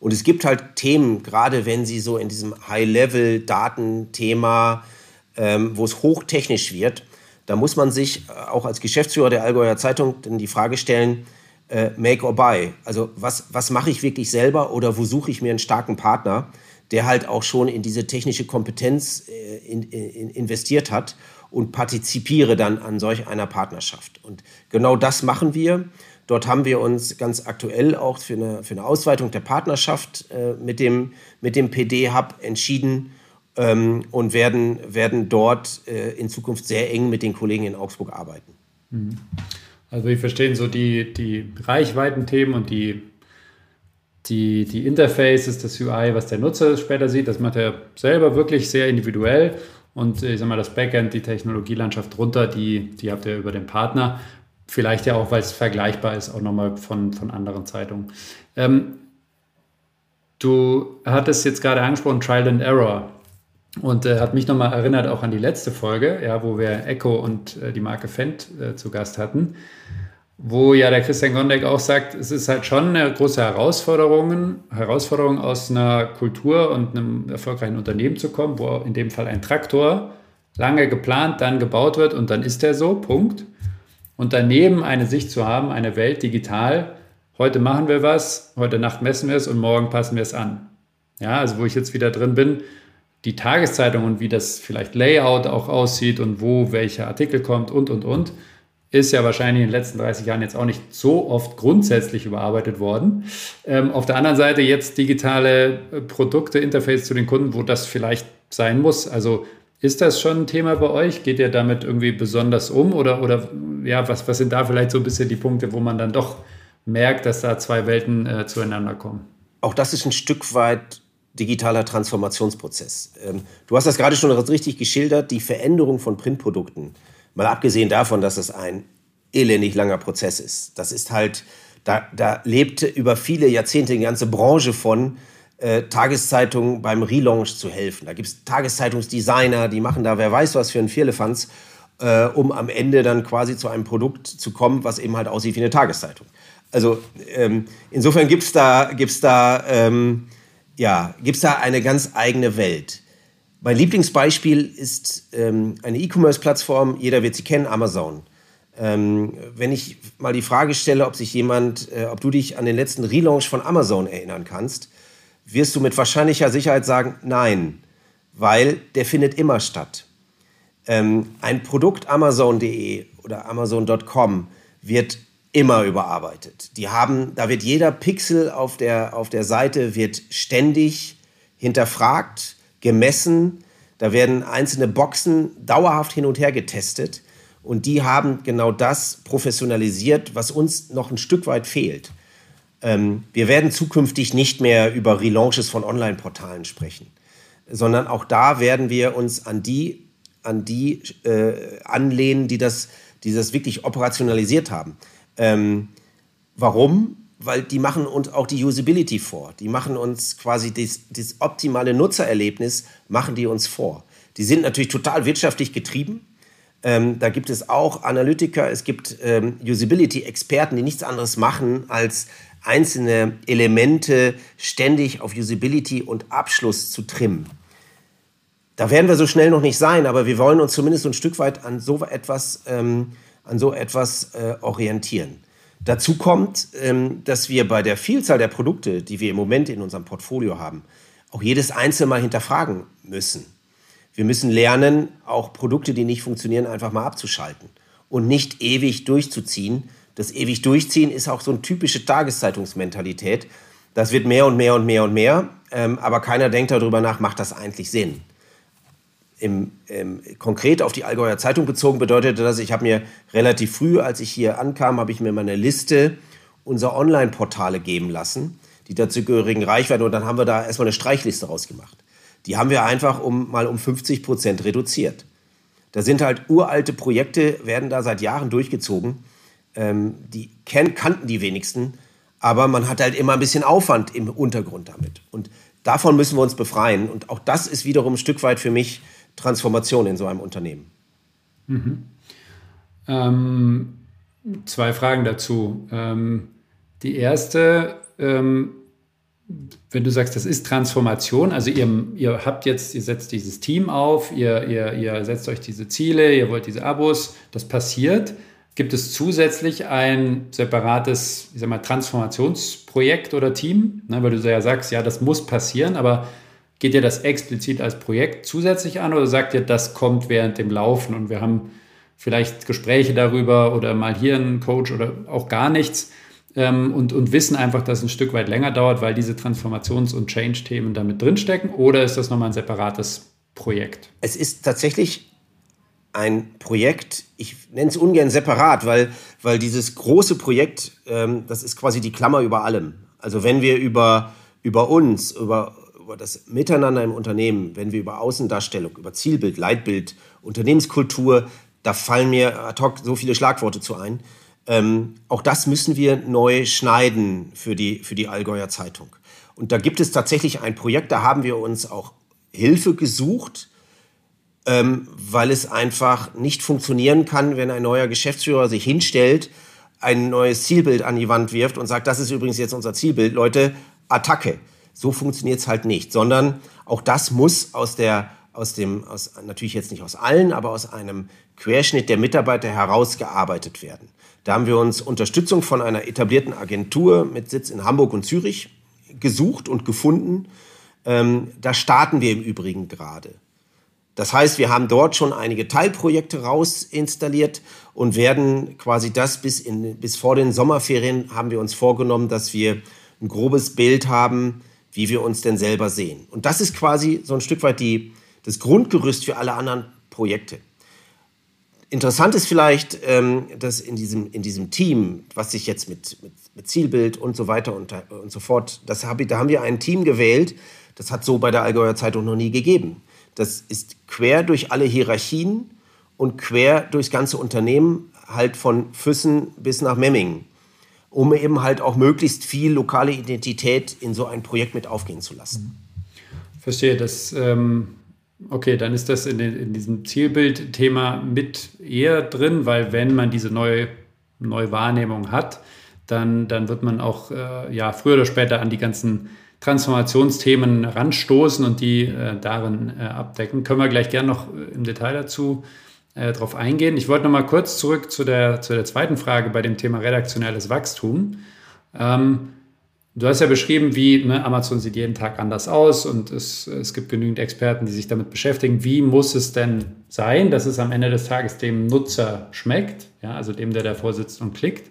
Und es gibt halt Themen, gerade wenn Sie so in diesem High-Level-Datenthema, ähm, wo es hochtechnisch wird, da muss man sich äh, auch als Geschäftsführer der Allgäuer Zeitung dann die Frage stellen, äh, make or buy. Also was, was mache ich wirklich selber oder wo suche ich mir einen starken Partner? Der halt auch schon in diese technische Kompetenz äh, in, in, investiert hat und partizipiere dann an solch einer Partnerschaft. Und genau das machen wir. Dort haben wir uns ganz aktuell auch für eine, für eine Ausweitung der Partnerschaft äh, mit, dem, mit dem PD-Hub entschieden ähm, und werden, werden dort äh, in Zukunft sehr eng mit den Kollegen in Augsburg arbeiten. Mhm. Also wir verstehen so die, die Reichweitenthemen und die die, die Interfaces, das UI, was der Nutzer später sieht, das macht er selber wirklich sehr individuell. Und ich sag mal, das Backend, die Technologielandschaft drunter, die, die habt ihr über den Partner. vielleicht ja auch, weil es vergleichbar ist, auch nochmal von, von anderen Zeitungen. Ähm, du hattest jetzt gerade angesprochen, Trial and Error. Und äh, hat mich nochmal erinnert auch an die letzte Folge, ja, wo wir Echo und äh, die Marke Fendt äh, zu Gast hatten, wo ja der Christian Gondek auch sagt, es ist halt schon eine große Herausforderung, Herausforderung aus einer Kultur und einem erfolgreichen Unternehmen zu kommen, wo in dem Fall ein Traktor lange geplant, dann gebaut wird und dann ist der so, Punkt. Und daneben eine Sicht zu haben, eine Welt digital, heute machen wir was, heute Nacht messen wir es und morgen passen wir es an. Ja, also wo ich jetzt wieder drin bin, die Tageszeitung und wie das vielleicht Layout auch aussieht und wo welcher Artikel kommt und, und, und, ist ja wahrscheinlich in den letzten 30 Jahren jetzt auch nicht so oft grundsätzlich überarbeitet worden. Ähm, auf der anderen Seite jetzt digitale äh, Produkte, Interface zu den Kunden, wo das vielleicht sein muss. Also ist das schon ein Thema bei euch? Geht ihr damit irgendwie besonders um? Oder, oder ja, was, was sind da vielleicht so ein bisschen die Punkte, wo man dann doch merkt, dass da zwei Welten äh, zueinander kommen? Auch das ist ein Stück weit digitaler Transformationsprozess. Ähm, du hast das gerade schon richtig geschildert, die Veränderung von Printprodukten. Mal abgesehen davon, dass es ein elendig langer Prozess ist. Das ist halt, da, da lebte über viele Jahrzehnte eine ganze Branche von, äh, Tageszeitungen beim Relaunch zu helfen. Da gibt es Tageszeitungsdesigner, die machen da wer weiß was für ein Vierlefanz, äh, um am Ende dann quasi zu einem Produkt zu kommen, was eben halt aussieht wie eine Tageszeitung. Also ähm, insofern gibt es da, gibt's da ähm, ja, da eine ganz eigene Welt. Mein Lieblingsbeispiel ist ähm, eine E-Commerce-Plattform, jeder wird sie kennen, Amazon. Ähm, wenn ich mal die Frage stelle, ob sich jemand, äh, ob du dich an den letzten Relaunch von Amazon erinnern kannst, wirst du mit wahrscheinlicher Sicherheit sagen, nein, weil der findet immer statt. Ähm, ein Produkt Amazon.de oder Amazon.com wird immer überarbeitet. Die haben, da wird jeder Pixel auf der, auf der Seite wird ständig hinterfragt, gemessen. Da werden einzelne Boxen dauerhaft hin und her getestet. Und die haben genau das professionalisiert, was uns noch ein Stück weit fehlt. Ähm, wir werden zukünftig nicht mehr über Relaunches von Online-Portalen sprechen, sondern auch da werden wir uns an die, an die äh, anlehnen, die das, die das wirklich operationalisiert haben. Ähm, warum? Weil die machen uns auch die Usability vor. Die machen uns quasi das, das optimale Nutzererlebnis, machen die uns vor. Die sind natürlich total wirtschaftlich getrieben. Ähm, da gibt es auch Analytiker, es gibt ähm, Usability-Experten, die nichts anderes machen, als einzelne Elemente ständig auf Usability und Abschluss zu trimmen. Da werden wir so schnell noch nicht sein, aber wir wollen uns zumindest ein Stück weit an so etwas ähm, an so etwas äh, orientieren. Dazu kommt, ähm, dass wir bei der Vielzahl der Produkte, die wir im Moment in unserem Portfolio haben, auch jedes einzelne mal hinterfragen müssen. Wir müssen lernen, auch Produkte, die nicht funktionieren, einfach mal abzuschalten und nicht ewig durchzuziehen. Das ewig durchziehen ist auch so eine typische Tageszeitungsmentalität. Das wird mehr und mehr und mehr und mehr, ähm, aber keiner denkt darüber nach, macht das eigentlich Sinn? Im, im, konkret auf die Allgäuer Zeitung bezogen bedeutete das, ich habe mir relativ früh, als ich hier ankam, habe ich mir meine Liste unserer Online-Portale geben lassen, die dazugehörigen Reichweite, und dann haben wir da erstmal eine Streichliste rausgemacht. Die haben wir einfach um, mal um 50 Prozent reduziert. Da sind halt uralte Projekte, werden da seit Jahren durchgezogen. Ähm, die kan kannten die wenigsten, aber man hat halt immer ein bisschen Aufwand im Untergrund damit. Und davon müssen wir uns befreien. Und auch das ist wiederum ein Stück weit für mich Transformation in so einem Unternehmen? Mhm. Ähm, zwei Fragen dazu. Ähm, die erste, ähm, wenn du sagst, das ist Transformation, also ihr, ihr habt jetzt, ihr setzt dieses Team auf, ihr, ihr, ihr setzt euch diese Ziele, ihr wollt diese Abos, das passiert. Gibt es zusätzlich ein separates, ich sag mal, Transformationsprojekt oder Team? Ne, weil du ja sagst, ja, das muss passieren, aber Geht ihr das explizit als Projekt zusätzlich an oder sagt ihr, das kommt während dem Laufen und wir haben vielleicht Gespräche darüber oder mal hier einen Coach oder auch gar nichts ähm, und, und wissen einfach, dass es ein Stück weit länger dauert, weil diese Transformations- und Change-Themen damit drinstecken oder ist das nochmal ein separates Projekt? Es ist tatsächlich ein Projekt, ich nenne es ungern separat, weil, weil dieses große Projekt, ähm, das ist quasi die Klammer über allem. Also wenn wir über, über uns, über über das Miteinander im Unternehmen, wenn wir über Außendarstellung, über Zielbild, Leitbild, Unternehmenskultur, da fallen mir ad hoc so viele Schlagworte zu ein. Ähm, auch das müssen wir neu schneiden für die, für die Allgäuer Zeitung. Und da gibt es tatsächlich ein Projekt, da haben wir uns auch Hilfe gesucht, ähm, weil es einfach nicht funktionieren kann, wenn ein neuer Geschäftsführer sich hinstellt, ein neues Zielbild an die Wand wirft und sagt, das ist übrigens jetzt unser Zielbild, Leute, Attacke. So funktioniert es halt nicht, sondern auch das muss aus der, aus dem, aus, natürlich jetzt nicht aus allen, aber aus einem Querschnitt der Mitarbeiter herausgearbeitet werden. Da haben wir uns Unterstützung von einer etablierten Agentur mit Sitz in Hamburg und Zürich gesucht und gefunden. Ähm, da starten wir im Übrigen gerade. Das heißt, wir haben dort schon einige Teilprojekte raus installiert und werden quasi das bis, in, bis vor den Sommerferien haben wir uns vorgenommen, dass wir ein grobes Bild haben, wie wir uns denn selber sehen. Und das ist quasi so ein Stück weit die, das Grundgerüst für alle anderen Projekte. Interessant ist vielleicht, ähm, dass in diesem, in diesem Team, was sich jetzt mit, mit, mit Zielbild und so weiter und, und so fort, das hab, da haben wir ein Team gewählt, das hat so bei der Allgäuer Zeitung noch nie gegeben. Das ist quer durch alle Hierarchien und quer durchs ganze Unternehmen, halt von Füssen bis nach Memmingen, um eben halt auch möglichst viel lokale Identität in so ein Projekt mit aufgehen zu lassen. Verstehe, das ähm, Okay, dann ist das in, den, in diesem Zielbild-Thema mit eher drin, weil wenn man diese neue, neue Wahrnehmung hat, dann, dann wird man auch äh, ja, früher oder später an die ganzen Transformationsthemen ranstoßen und die äh, darin äh, abdecken. Können wir gleich gerne noch äh, im Detail dazu äh, drauf eingehen. Ich wollte noch mal kurz zurück zu der, zu der zweiten Frage bei dem Thema redaktionelles Wachstum. Ähm, Du hast ja beschrieben, wie ne, Amazon sieht jeden Tag anders aus und es, es gibt genügend Experten, die sich damit beschäftigen. Wie muss es denn sein, dass es am Ende des Tages dem Nutzer schmeckt, ja, also dem, der davor sitzt und klickt?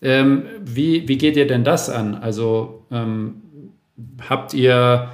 Ähm, wie, wie geht ihr denn das an? Also ähm, habt ihr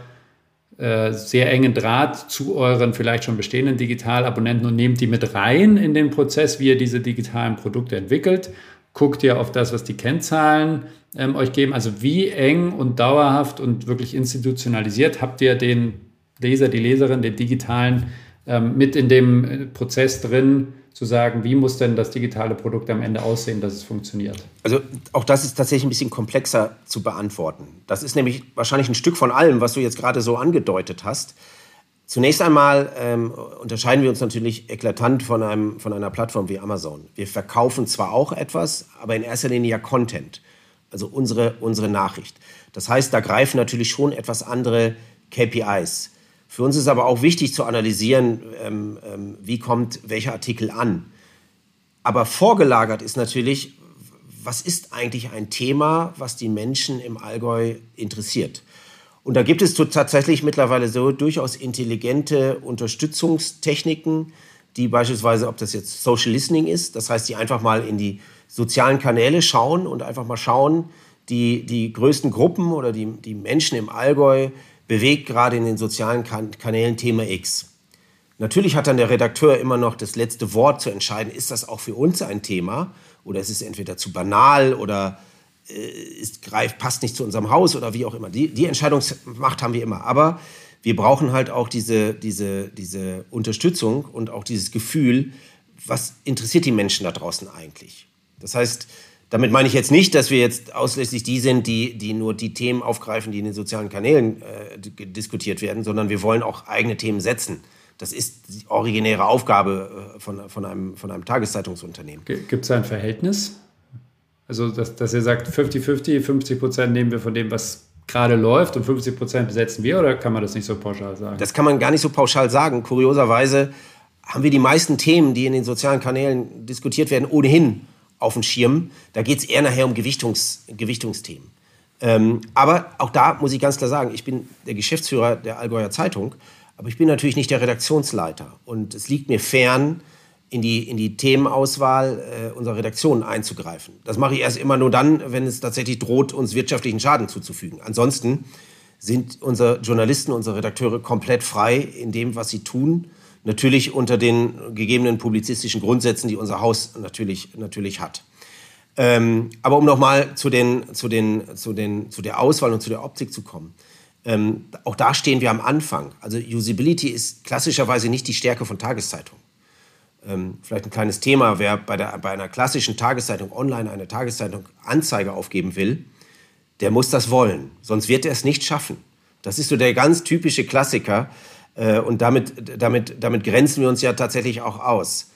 sehr engen Draht zu euren vielleicht schon bestehenden Digitalabonnenten und nehmt die mit rein in den Prozess, wie ihr diese digitalen Produkte entwickelt? Guckt ihr auf das, was die Kennzahlen ähm, euch geben? Also wie eng und dauerhaft und wirklich institutionalisiert habt ihr den Leser, die Leserin, den digitalen ähm, mit in dem äh, Prozess drin, zu sagen, wie muss denn das digitale Produkt am Ende aussehen, dass es funktioniert? Also auch das ist tatsächlich ein bisschen komplexer zu beantworten. Das ist nämlich wahrscheinlich ein Stück von allem, was du jetzt gerade so angedeutet hast. Zunächst einmal ähm, unterscheiden wir uns natürlich eklatant von, einem, von einer Plattform wie Amazon. Wir verkaufen zwar auch etwas, aber in erster Linie ja Content also unsere, unsere Nachricht. Das heißt, da greifen natürlich schon etwas andere KPIs. Für uns ist aber auch wichtig zu analysieren, ähm, ähm, wie kommt welcher Artikel an. Aber vorgelagert ist natürlich, was ist eigentlich ein Thema, was die Menschen im Allgäu interessiert. Und da gibt es tatsächlich mittlerweile so durchaus intelligente Unterstützungstechniken, die beispielsweise, ob das jetzt Social Listening ist, das heißt, die einfach mal in die sozialen Kanäle schauen und einfach mal schauen, die, die größten Gruppen oder die, die Menschen im Allgäu bewegt gerade in den sozialen kan Kanälen Thema X. Natürlich hat dann der Redakteur immer noch das letzte Wort zu entscheiden, ist das auch für uns ein Thema oder ist es entweder zu banal oder äh, ist, greift, passt nicht zu unserem Haus oder wie auch immer. Die, die Entscheidungsmacht haben wir immer. Aber wir brauchen halt auch diese, diese, diese Unterstützung und auch dieses Gefühl, was interessiert die Menschen da draußen eigentlich? Das heißt, damit meine ich jetzt nicht, dass wir jetzt ausschließlich die sind, die, die nur die Themen aufgreifen, die in den sozialen Kanälen äh, diskutiert werden, sondern wir wollen auch eigene Themen setzen. Das ist die originäre Aufgabe äh, von, von, einem, von einem Tageszeitungsunternehmen. Gibt es ein Verhältnis? Also, dass, dass ihr sagt, 50-50, 50 Prozent nehmen wir von dem, was gerade läuft und 50 Prozent besetzen wir, oder kann man das nicht so pauschal sagen? Das kann man gar nicht so pauschal sagen. Kurioserweise haben wir die meisten Themen, die in den sozialen Kanälen diskutiert werden, ohnehin auf dem Schirm. Da geht es eher nachher um Gewichtungs, Gewichtungsthemen. Ähm, aber auch da muss ich ganz klar sagen, ich bin der Geschäftsführer der Allgäuer Zeitung, aber ich bin natürlich nicht der Redaktionsleiter. Und es liegt mir fern, in die, in die Themenauswahl äh, unserer Redaktion einzugreifen. Das mache ich erst immer nur dann, wenn es tatsächlich droht, uns wirtschaftlichen Schaden zuzufügen. Ansonsten sind unsere Journalisten, unsere Redakteure komplett frei in dem, was sie tun Natürlich unter den gegebenen publizistischen Grundsätzen, die unser Haus natürlich, natürlich hat. Ähm, aber um nochmal zu, den, zu, den, zu, den, zu der Auswahl und zu der Optik zu kommen. Ähm, auch da stehen wir am Anfang. Also Usability ist klassischerweise nicht die Stärke von Tageszeitungen. Ähm, vielleicht ein kleines Thema, wer bei, der, bei einer klassischen Tageszeitung online eine Tageszeitung Anzeige aufgeben will, der muss das wollen, sonst wird er es nicht schaffen. Das ist so der ganz typische Klassiker und damit, damit, damit grenzen wir uns ja tatsächlich auch aus.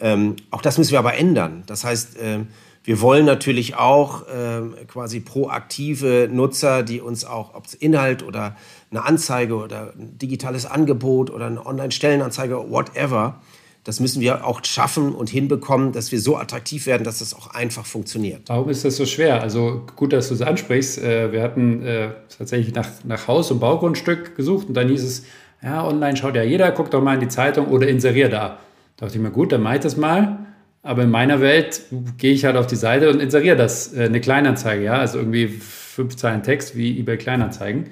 Ähm, auch das müssen wir aber ändern. Das heißt, äh, wir wollen natürlich auch äh, quasi proaktive Nutzer, die uns auch, ob es Inhalt oder eine Anzeige oder ein digitales Angebot oder eine Online-Stellenanzeige, whatever, das müssen wir auch schaffen und hinbekommen, dass wir so attraktiv werden, dass das auch einfach funktioniert. Warum ist das so schwer? Also gut, dass du es ansprichst. Äh, wir hatten äh, tatsächlich nach, nach Haus- und Baugrundstück gesucht und dann hieß es, ja, online schaut ja jeder, guck doch mal in die Zeitung oder inserier da. Da dachte ich mir, gut, dann mach ich das mal. Aber in meiner Welt gehe ich halt auf die Seite und inseriere das, äh, eine Kleinanzeige, ja, also irgendwie fünf Zeilen Text wie eBay Kleinanzeigen.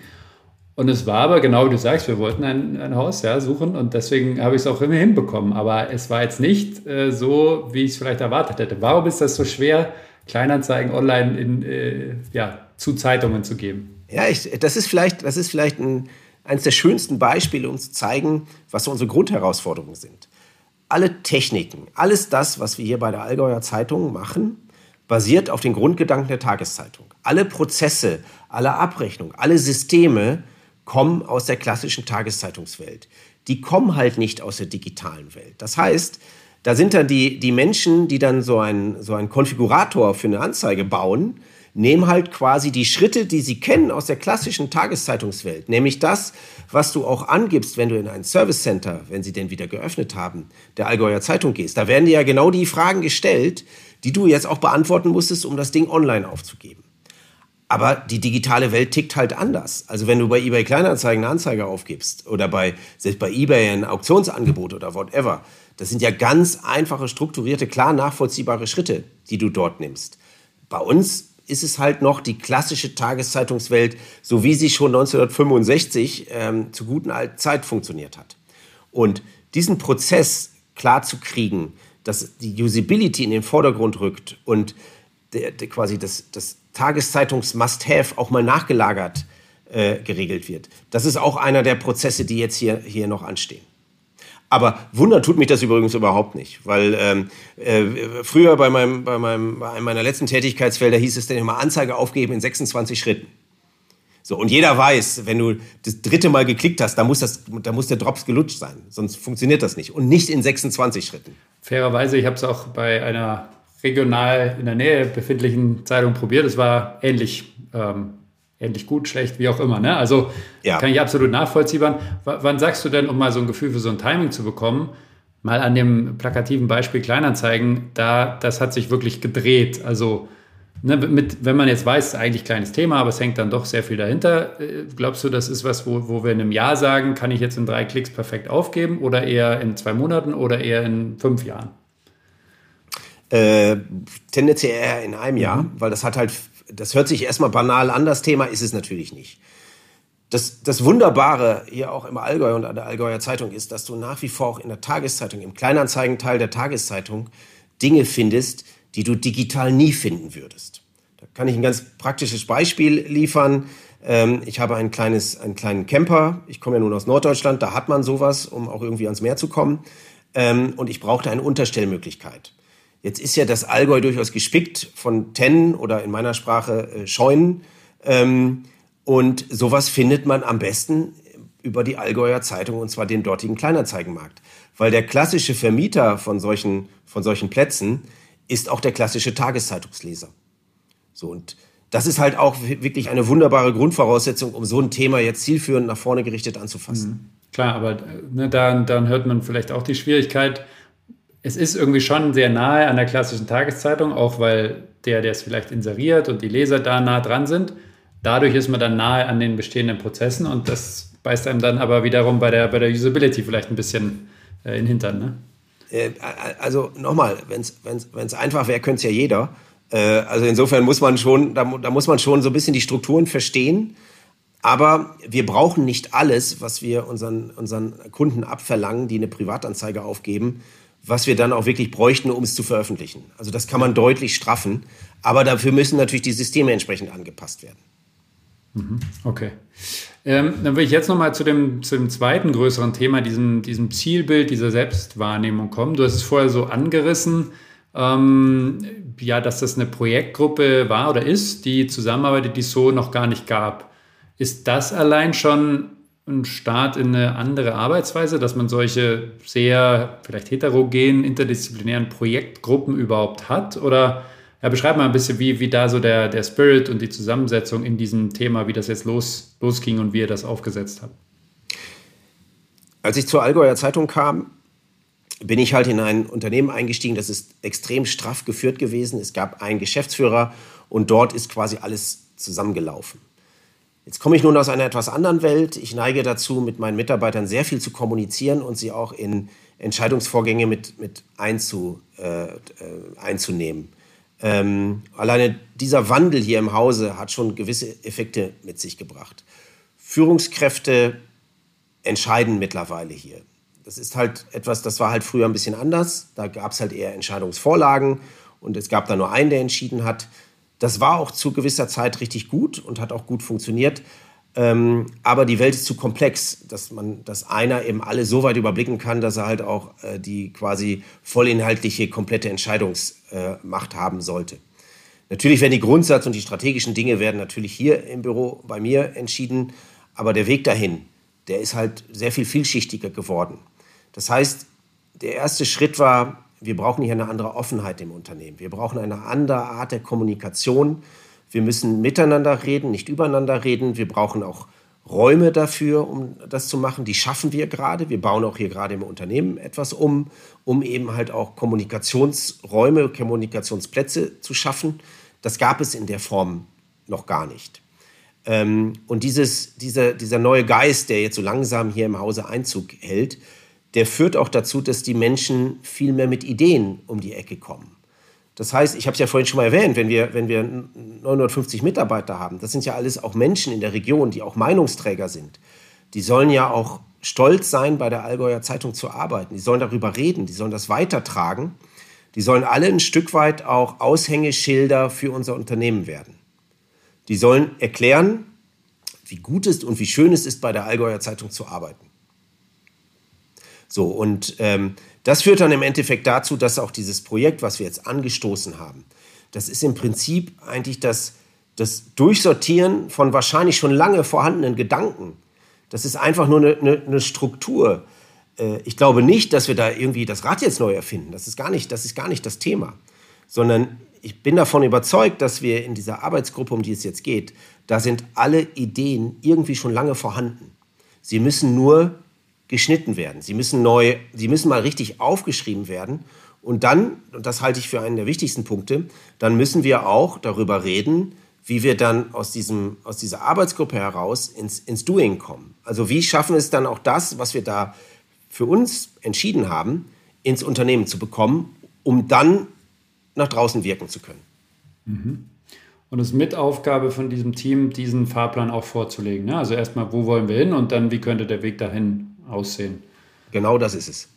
Und es war aber genau wie du sagst, wir wollten ein, ein Haus ja, suchen und deswegen habe ich es auch immer hinbekommen. Aber es war jetzt nicht äh, so, wie ich es vielleicht erwartet hätte. Warum ist das so schwer, Kleinanzeigen online in, äh, ja, zu Zeitungen zu geben? Ja, ich, das ist vielleicht, das ist vielleicht ein, eines der schönsten Beispiele, um zu zeigen, was so unsere Grundherausforderungen sind. Alle Techniken, alles das, was wir hier bei der Allgäuer Zeitung machen, basiert auf den Grundgedanken der Tageszeitung. Alle Prozesse, alle Abrechnungen, alle Systeme kommen aus der klassischen Tageszeitungswelt. Die kommen halt nicht aus der digitalen Welt. Das heißt, da sind dann die, die Menschen, die dann so einen so einen Konfigurator für eine Anzeige bauen, nehmen halt quasi die Schritte, die sie kennen aus der klassischen Tageszeitungswelt, nämlich das, was du auch angibst, wenn du in ein Service Center, wenn sie denn wieder geöffnet haben, der Allgäuer Zeitung gehst. Da werden dir ja genau die Fragen gestellt, die du jetzt auch beantworten musstest, um das Ding online aufzugeben. Aber die digitale Welt tickt halt anders. Also wenn du bei eBay Kleinanzeigen eine Anzeige aufgibst oder bei, selbst bei eBay ein Auktionsangebot oder whatever, das sind ja ganz einfache, strukturierte, klar nachvollziehbare Schritte, die du dort nimmst. Bei uns ist es halt noch die klassische Tageszeitungswelt, so wie sie schon 1965 ähm, zu guten alten Zeit funktioniert hat. Und diesen Prozess klar zu kriegen, dass die Usability in den Vordergrund rückt und der, der quasi das, das Tageszeitungs-Must-Have auch mal nachgelagert äh, geregelt wird. Das ist auch einer der Prozesse, die jetzt hier, hier noch anstehen. Aber wundern tut mich das übrigens überhaupt nicht, weil ähm, äh, früher bei, meinem, bei, meinem, bei einem meiner letzten Tätigkeitsfelder hieß es dann immer Anzeige aufgeben in 26 Schritten. So, und jeder weiß, wenn du das dritte Mal geklickt hast, da muss, das, da muss der Drops gelutscht sein. Sonst funktioniert das nicht. Und nicht in 26 Schritten. Fairerweise, ich habe es auch bei einer regional in der Nähe befindlichen Zeitung probiert. Es war ähnlich, ähm, ähnlich gut, schlecht, wie auch immer. Ne? Also ja. kann ich absolut nachvollziehen. W wann sagst du denn, um mal so ein Gefühl für so ein Timing zu bekommen, mal an dem plakativen Beispiel Kleinanzeigen, da das hat sich wirklich gedreht. Also ne, mit, wenn man jetzt weiß, ist eigentlich ein kleines Thema, aber es hängt dann doch sehr viel dahinter. Äh, glaubst du, das ist was, wo, wo wir in einem Jahr sagen, kann ich jetzt in drei Klicks perfekt aufgeben oder eher in zwei Monaten oder eher in fünf Jahren? Äh, tendenziell eher in einem Jahr, mhm. weil das hat halt, das hört sich erstmal banal an, das Thema ist es natürlich nicht. Das, das Wunderbare hier auch im Allgäu und an der Allgäuer Zeitung ist, dass du nach wie vor auch in der Tageszeitung, im Kleinanzeigenteil der Tageszeitung, Dinge findest, die du digital nie finden würdest. Da kann ich ein ganz praktisches Beispiel liefern. Ähm, ich habe ein kleines, einen kleinen Camper. Ich komme ja nun aus Norddeutschland, da hat man sowas, um auch irgendwie ans Meer zu kommen. Ähm, und ich brauchte eine Unterstellmöglichkeit. Jetzt ist ja das Allgäu durchaus gespickt von Tennen oder in meiner Sprache äh, Scheunen. Ähm, und sowas findet man am besten über die Allgäuer Zeitung und zwar den dortigen Kleinanzeigenmarkt. Weil der klassische Vermieter von solchen, von solchen Plätzen ist auch der klassische Tageszeitungsleser. So, und das ist halt auch wirklich eine wunderbare Grundvoraussetzung, um so ein Thema jetzt zielführend nach vorne gerichtet anzufassen. Mhm. Klar, aber ne, dann, dann hört man vielleicht auch die Schwierigkeit, es ist irgendwie schon sehr nahe an der klassischen Tageszeitung, auch weil der, der es vielleicht inseriert und die Leser da nah dran sind. Dadurch ist man dann nahe an den bestehenden Prozessen und das beißt einem dann aber wiederum bei der, bei der Usability vielleicht ein bisschen äh, in den Hintern. Ne? Äh, also nochmal, wenn es einfach wäre, könnte es ja jeder. Äh, also insofern muss man schon, da, da muss man schon so ein bisschen die Strukturen verstehen. Aber wir brauchen nicht alles, was wir unseren, unseren Kunden abverlangen, die eine Privatanzeige aufgeben, was wir dann auch wirklich bräuchten, um es zu veröffentlichen. Also das kann man deutlich straffen, aber dafür müssen natürlich die Systeme entsprechend angepasst werden. Mhm. Okay. Ähm, dann will ich jetzt nochmal zu dem, zu dem zweiten größeren Thema, diesem, diesem Zielbild, dieser Selbstwahrnehmung kommen. Du hast es vorher so angerissen, ähm, ja, dass das eine Projektgruppe war oder ist, die zusammenarbeitet, die es so noch gar nicht gab. Ist das allein schon ein Start in eine andere Arbeitsweise, dass man solche sehr vielleicht heterogenen, interdisziplinären Projektgruppen überhaupt hat? Oder ja, beschreib mal ein bisschen, wie, wie da so der, der Spirit und die Zusammensetzung in diesem Thema, wie das jetzt los, losging und wie ihr das aufgesetzt habt. Als ich zur Allgäuer Zeitung kam, bin ich halt in ein Unternehmen eingestiegen, das ist extrem straff geführt gewesen. Es gab einen Geschäftsführer und dort ist quasi alles zusammengelaufen. Jetzt komme ich nun aus einer etwas anderen Welt. Ich neige dazu, mit meinen Mitarbeitern sehr viel zu kommunizieren und sie auch in Entscheidungsvorgänge mit, mit einzu, äh, äh einzunehmen. Ähm, alleine dieser Wandel hier im Hause hat schon gewisse Effekte mit sich gebracht. Führungskräfte entscheiden mittlerweile hier. Das ist halt etwas, das war halt früher ein bisschen anders. Da gab es halt eher Entscheidungsvorlagen und es gab da nur einen, der entschieden hat. Das war auch zu gewisser Zeit richtig gut und hat auch gut funktioniert. Ähm, aber die Welt ist zu komplex, dass man, dass einer eben alle so weit überblicken kann, dass er halt auch äh, die quasi vollinhaltliche, komplette Entscheidungsmacht äh, haben sollte. Natürlich werden die Grundsatz und die strategischen Dinge werden natürlich hier im Büro bei mir entschieden, aber der Weg dahin, der ist halt sehr viel vielschichtiger geworden. Das heißt, der erste Schritt war, wir brauchen hier eine andere Offenheit im Unternehmen. Wir brauchen eine andere Art der Kommunikation wir müssen miteinander reden, nicht übereinander reden. Wir brauchen auch Räume dafür, um das zu machen. Die schaffen wir gerade. Wir bauen auch hier gerade im Unternehmen etwas um, um eben halt auch Kommunikationsräume, Kommunikationsplätze zu schaffen. Das gab es in der Form noch gar nicht. Ähm, und dieses, dieser, dieser neue Geist, der jetzt so langsam hier im Hause Einzug hält, der führt auch dazu, dass die Menschen viel mehr mit Ideen um die Ecke kommen. Das heißt, ich habe es ja vorhin schon mal erwähnt, wenn wir, wenn wir 950 Mitarbeiter haben, das sind ja alles auch Menschen in der Region, die auch Meinungsträger sind. Die sollen ja auch stolz sein, bei der Allgäuer Zeitung zu arbeiten. Die sollen darüber reden, die sollen das weitertragen. Die sollen alle ein Stück weit auch Aushängeschilder für unser Unternehmen werden. Die sollen erklären, wie gut es und wie schön es ist, bei der Allgäuer Zeitung zu arbeiten. So, und ähm, das führt dann im Endeffekt dazu, dass auch dieses Projekt, was wir jetzt angestoßen haben, das ist im Prinzip eigentlich das, das Durchsortieren von wahrscheinlich schon lange vorhandenen Gedanken. Das ist einfach nur eine, eine, eine Struktur. Äh, ich glaube nicht, dass wir da irgendwie das Rad jetzt neu erfinden. Das ist gar nicht das, ist gar nicht das Thema. Sondern ich bin davon überzeugt, dass wir in dieser Arbeitsgruppe, um die es jetzt geht, da sind alle Ideen irgendwie schon lange vorhanden. Sie müssen nur geschnitten werden. Sie müssen neu, sie müssen mal richtig aufgeschrieben werden. Und dann, und das halte ich für einen der wichtigsten Punkte, dann müssen wir auch darüber reden, wie wir dann aus, diesem, aus dieser Arbeitsgruppe heraus ins, ins Doing kommen. Also wie schaffen es dann auch das, was wir da für uns entschieden haben, ins Unternehmen zu bekommen, um dann nach draußen wirken zu können. Mhm. Und es ist mit Aufgabe von diesem Team, diesen Fahrplan auch vorzulegen. Ne? Also erstmal, wo wollen wir hin und dann, wie könnte der Weg dahin aussehen. Genau das ist es.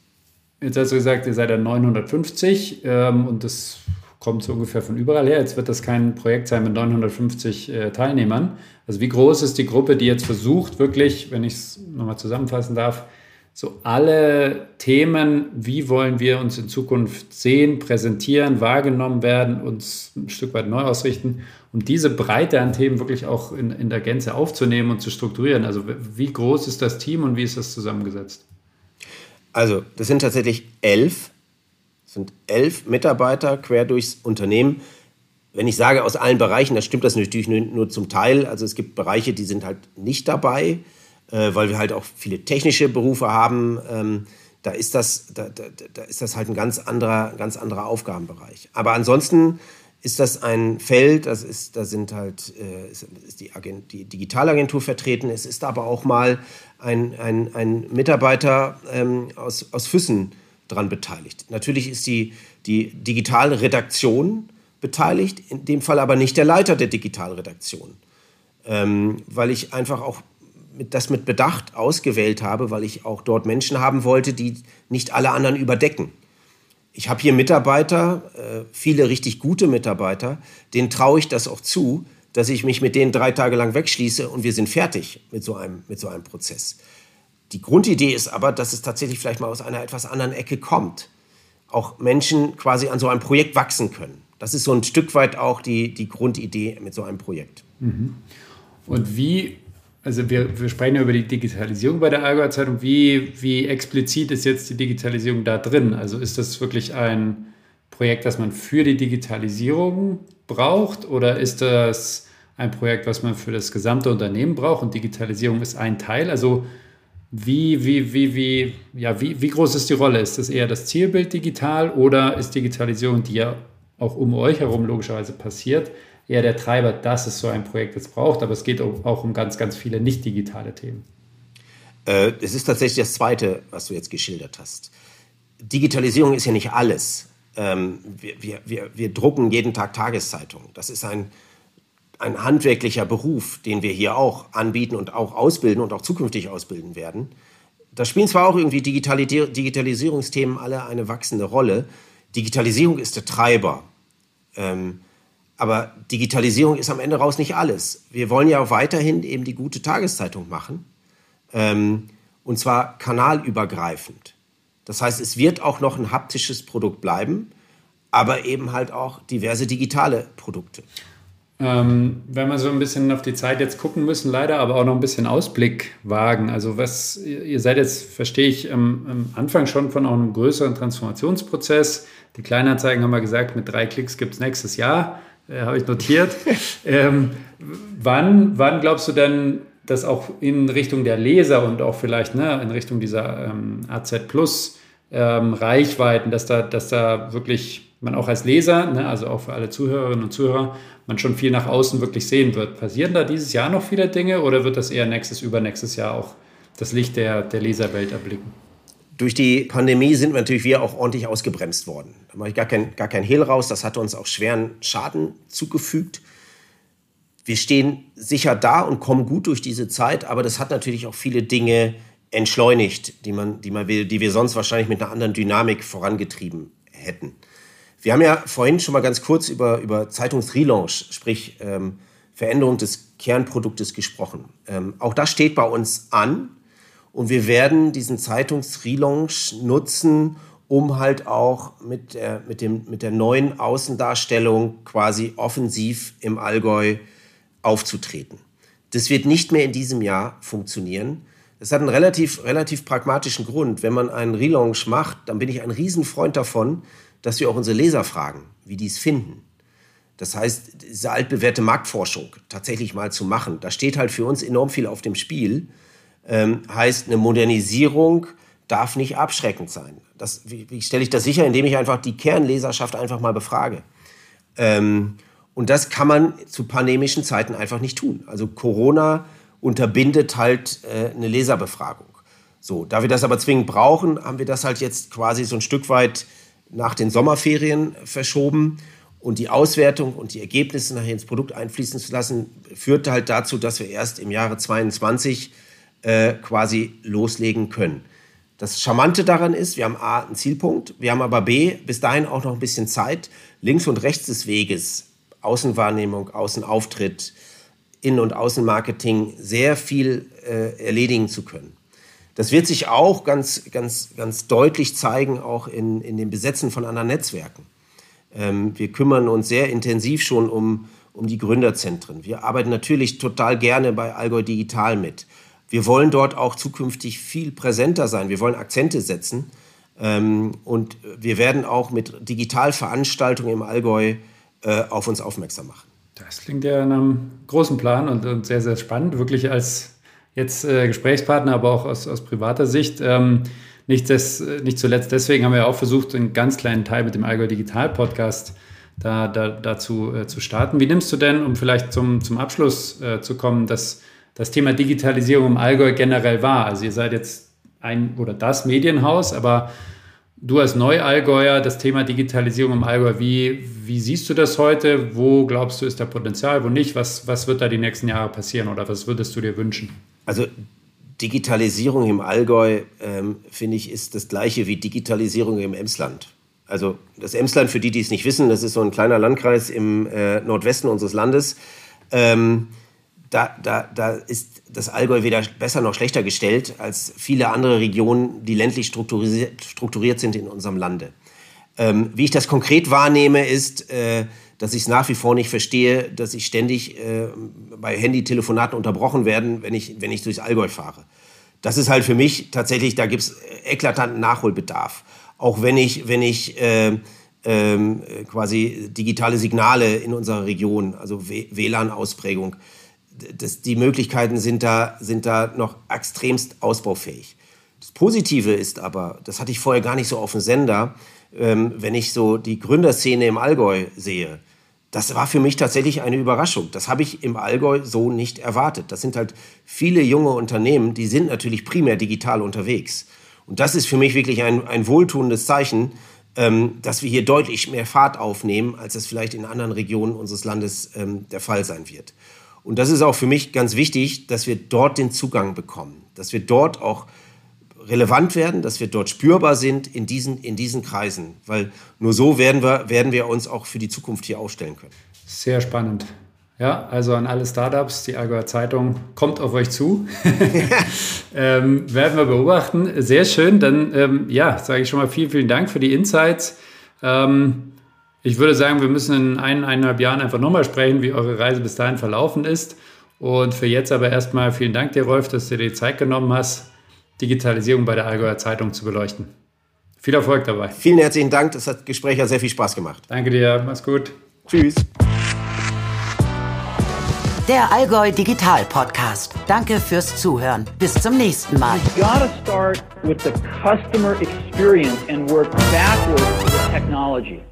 Jetzt hast du gesagt, ihr seid ja 950 ähm, und das kommt so ungefähr von überall her. Jetzt wird das kein Projekt sein mit 950 äh, Teilnehmern. Also wie groß ist die Gruppe, die jetzt versucht, wirklich, wenn ich es nochmal zusammenfassen darf, so alle Themen, wie wollen wir uns in Zukunft sehen, präsentieren, wahrgenommen werden, uns ein Stück weit neu ausrichten, um diese Breite an Themen wirklich auch in, in der Gänze aufzunehmen und zu strukturieren. Also wie groß ist das Team und wie ist das zusammengesetzt? Also das sind tatsächlich elf, sind elf Mitarbeiter quer durchs Unternehmen. Wenn ich sage aus allen Bereichen, dann stimmt das natürlich nur, nur zum Teil. Also es gibt Bereiche, die sind halt nicht dabei weil wir halt auch viele technische Berufe haben. Ähm, da ist das, da, da, da, ist das halt ein ganz anderer, ganz anderer Aufgabenbereich. Aber ansonsten ist das ein Feld, das ist, da sind halt, äh, ist, die, Agent, die Digitalagentur vertreten. Es ist aber auch mal ein, ein, ein Mitarbeiter ähm, aus, aus Füssen dran beteiligt. Natürlich ist die, die Digitalredaktion beteiligt, in dem Fall aber nicht der Leiter der Digitalredaktion. Ähm, weil ich einfach auch das mit Bedacht ausgewählt habe, weil ich auch dort Menschen haben wollte, die nicht alle anderen überdecken. Ich habe hier Mitarbeiter, äh, viele richtig gute Mitarbeiter, denen traue ich das auch zu, dass ich mich mit denen drei Tage lang wegschließe und wir sind fertig mit so einem, mit so einem Prozess. Die Grundidee ist aber, dass es tatsächlich vielleicht mal aus einer etwas anderen Ecke kommt. Auch Menschen quasi an so einem Projekt wachsen können. Das ist so ein Stück weit auch die, die Grundidee mit so einem Projekt. Mhm. Und wie, also wir, wir sprechen ja über die Digitalisierung bei der Allgäuer Zeitung, wie, wie explizit ist jetzt die Digitalisierung da drin? Also ist das wirklich ein Projekt, das man für die Digitalisierung braucht oder ist das ein Projekt, was man für das gesamte Unternehmen braucht und Digitalisierung ist ein Teil? Also wie, wie, wie, wie, ja, wie, wie groß ist die Rolle? Ist das eher das Zielbild digital oder ist Digitalisierung, die ja auch um euch herum logischerweise passiert, eher der Treiber, dass es so ein Projekt jetzt braucht, aber es geht auch um ganz, ganz viele nicht digitale Themen. Äh, es ist tatsächlich das Zweite, was du jetzt geschildert hast. Digitalisierung ist ja nicht alles. Ähm, wir, wir, wir, drucken jeden Tag Tageszeitungen. Das ist ein, ein handwerklicher Beruf, den wir hier auch anbieten und auch ausbilden und auch zukünftig ausbilden werden. Da spielen zwar auch irgendwie Digitalisierungsthemen alle eine wachsende Rolle. Digitalisierung ist der Treiber. Ähm, aber Digitalisierung ist am Ende raus nicht alles. Wir wollen ja auch weiterhin eben die gute Tageszeitung machen. Ähm, und zwar kanalübergreifend. Das heißt, es wird auch noch ein haptisches Produkt bleiben, aber eben halt auch diverse digitale Produkte. Ähm, wenn wir so ein bisschen auf die Zeit jetzt gucken müssen, leider aber auch noch ein bisschen Ausblick wagen. Also was, ihr seid jetzt, verstehe ich, am, am Anfang schon von einem größeren Transformationsprozess. Die Kleinanzeigen haben wir gesagt, mit drei Klicks gibt es nächstes Jahr äh, habe ich notiert. ähm, wann, wann glaubst du denn, dass auch in Richtung der Leser und auch vielleicht ne, in Richtung dieser ähm, AZ Plus ähm, Reichweiten, dass da, dass da wirklich man auch als Leser, ne, also auch für alle Zuhörerinnen und Zuhörer, man schon viel nach außen wirklich sehen wird. Passieren da dieses Jahr noch viele Dinge oder wird das eher nächstes, übernächstes Jahr auch das Licht der, der Leserwelt erblicken? Durch die Pandemie sind natürlich wir auch ordentlich ausgebremst worden. Da mache ich gar kein, gar kein Hehl raus. Das hat uns auch schweren Schaden zugefügt. Wir stehen sicher da und kommen gut durch diese Zeit, aber das hat natürlich auch viele Dinge entschleunigt, die, man, die, man will, die wir sonst wahrscheinlich mit einer anderen Dynamik vorangetrieben hätten. Wir haben ja vorhin schon mal ganz kurz über, über Zeitungsrelaunch, sprich ähm, Veränderung des Kernproduktes gesprochen. Ähm, auch das steht bei uns an. Und wir werden diesen Zeitungsrelaunch nutzen, um halt auch mit der, mit, dem, mit der neuen Außendarstellung quasi offensiv im Allgäu aufzutreten. Das wird nicht mehr in diesem Jahr funktionieren. Das hat einen relativ, relativ pragmatischen Grund. Wenn man einen Relaunch macht, dann bin ich ein Riesenfreund davon, dass wir auch unsere Leser fragen, wie die es finden. Das heißt, diese altbewährte Marktforschung tatsächlich mal zu machen, da steht halt für uns enorm viel auf dem Spiel ähm, heißt, eine Modernisierung darf nicht abschreckend sein. Das, wie, wie stelle ich das sicher? Indem ich einfach die Kernleserschaft einfach mal befrage. Ähm, und das kann man zu pandemischen Zeiten einfach nicht tun. Also Corona unterbindet halt äh, eine Leserbefragung. So, da wir das aber zwingend brauchen, haben wir das halt jetzt quasi so ein Stück weit nach den Sommerferien verschoben. Und die Auswertung und die Ergebnisse nachher ins Produkt einfließen zu lassen, führte halt dazu, dass wir erst im Jahre 22 äh, quasi loslegen können. Das Charmante daran ist, wir haben A, einen Zielpunkt, wir haben aber B, bis dahin auch noch ein bisschen Zeit, links und rechts des Weges, Außenwahrnehmung, Außenauftritt, Innen- und Außenmarketing, sehr viel äh, erledigen zu können. Das wird sich auch ganz, ganz, ganz deutlich zeigen, auch in, in dem Besetzen von anderen Netzwerken. Ähm, wir kümmern uns sehr intensiv schon um, um die Gründerzentren. Wir arbeiten natürlich total gerne bei Allgäu Digital mit. Wir wollen dort auch zukünftig viel präsenter sein. Wir wollen Akzente setzen. Ähm, und wir werden auch mit Digitalveranstaltungen im Allgäu äh, auf uns aufmerksam machen. Das klingt ja nach einem großen Plan und, und sehr, sehr spannend. Wirklich als jetzt äh, Gesprächspartner, aber auch aus, aus privater Sicht. Ähm, nicht, des, nicht zuletzt deswegen haben wir auch versucht, einen ganz kleinen Teil mit dem Allgäu Digital Podcast da, da, dazu äh, zu starten. Wie nimmst du denn, um vielleicht zum, zum Abschluss äh, zu kommen, dass das Thema Digitalisierung im Allgäu generell war. Also ihr seid jetzt ein oder das Medienhaus, aber du als Neuallgäuer, das Thema Digitalisierung im Allgäu, wie, wie siehst du das heute? Wo glaubst du, ist da Potenzial, wo nicht? Was, was wird da die nächsten Jahre passieren oder was würdest du dir wünschen? Also Digitalisierung im Allgäu, ähm, finde ich, ist das gleiche wie Digitalisierung im Emsland. Also das Emsland, für die, die es nicht wissen, das ist so ein kleiner Landkreis im äh, Nordwesten unseres Landes Ähm, da, da, da ist das Allgäu weder besser noch schlechter gestellt als viele andere Regionen, die ländlich strukturiert, strukturiert sind in unserem Lande. Ähm, wie ich das konkret wahrnehme, ist, äh, dass ich es nach wie vor nicht verstehe, dass ich ständig äh, bei Handytelefonaten unterbrochen werde, wenn ich, wenn ich durchs Allgäu fahre. Das ist halt für mich tatsächlich, da gibt es eklatanten Nachholbedarf. Auch wenn ich, wenn ich äh, quasi digitale Signale in unserer Region, also WLAN-Ausprägung, die Möglichkeiten sind da, sind da noch extremst ausbaufähig. Das Positive ist aber, das hatte ich vorher gar nicht so auf dem Sender, ähm, wenn ich so die Gründerszene im Allgäu sehe, das war für mich tatsächlich eine Überraschung. Das habe ich im Allgäu so nicht erwartet. Das sind halt viele junge Unternehmen, die sind natürlich primär digital unterwegs. Und das ist für mich wirklich ein, ein wohltuendes Zeichen, ähm, dass wir hier deutlich mehr Fahrt aufnehmen, als es vielleicht in anderen Regionen unseres Landes ähm, der Fall sein wird. Und das ist auch für mich ganz wichtig, dass wir dort den Zugang bekommen, dass wir dort auch relevant werden, dass wir dort spürbar sind in diesen, in diesen Kreisen. Weil nur so werden wir, werden wir uns auch für die Zukunft hier aufstellen können. Sehr spannend. Ja, also an alle Startups, die Allgäuer Zeitung kommt auf euch zu. ähm, werden wir beobachten. Sehr schön. Dann, ähm, ja, sage ich schon mal vielen, vielen Dank für die Insights. Ähm, ich würde sagen, wir müssen in eineinhalb Jahren einfach nochmal sprechen, wie eure Reise bis dahin verlaufen ist. Und für jetzt aber erstmal vielen Dank dir, Rolf, dass du dir die Zeit genommen hast. Digitalisierung bei der Allgäuer Zeitung zu beleuchten. Viel Erfolg dabei. Vielen herzlichen Dank. Das hat Gespräch hat sehr viel Spaß gemacht. Danke dir. Mach's gut. Tschüss. Der Allgäu Digital Podcast. Danke fürs Zuhören. Bis zum nächsten Mal. You gotta start with the customer experience and work backwards with technology.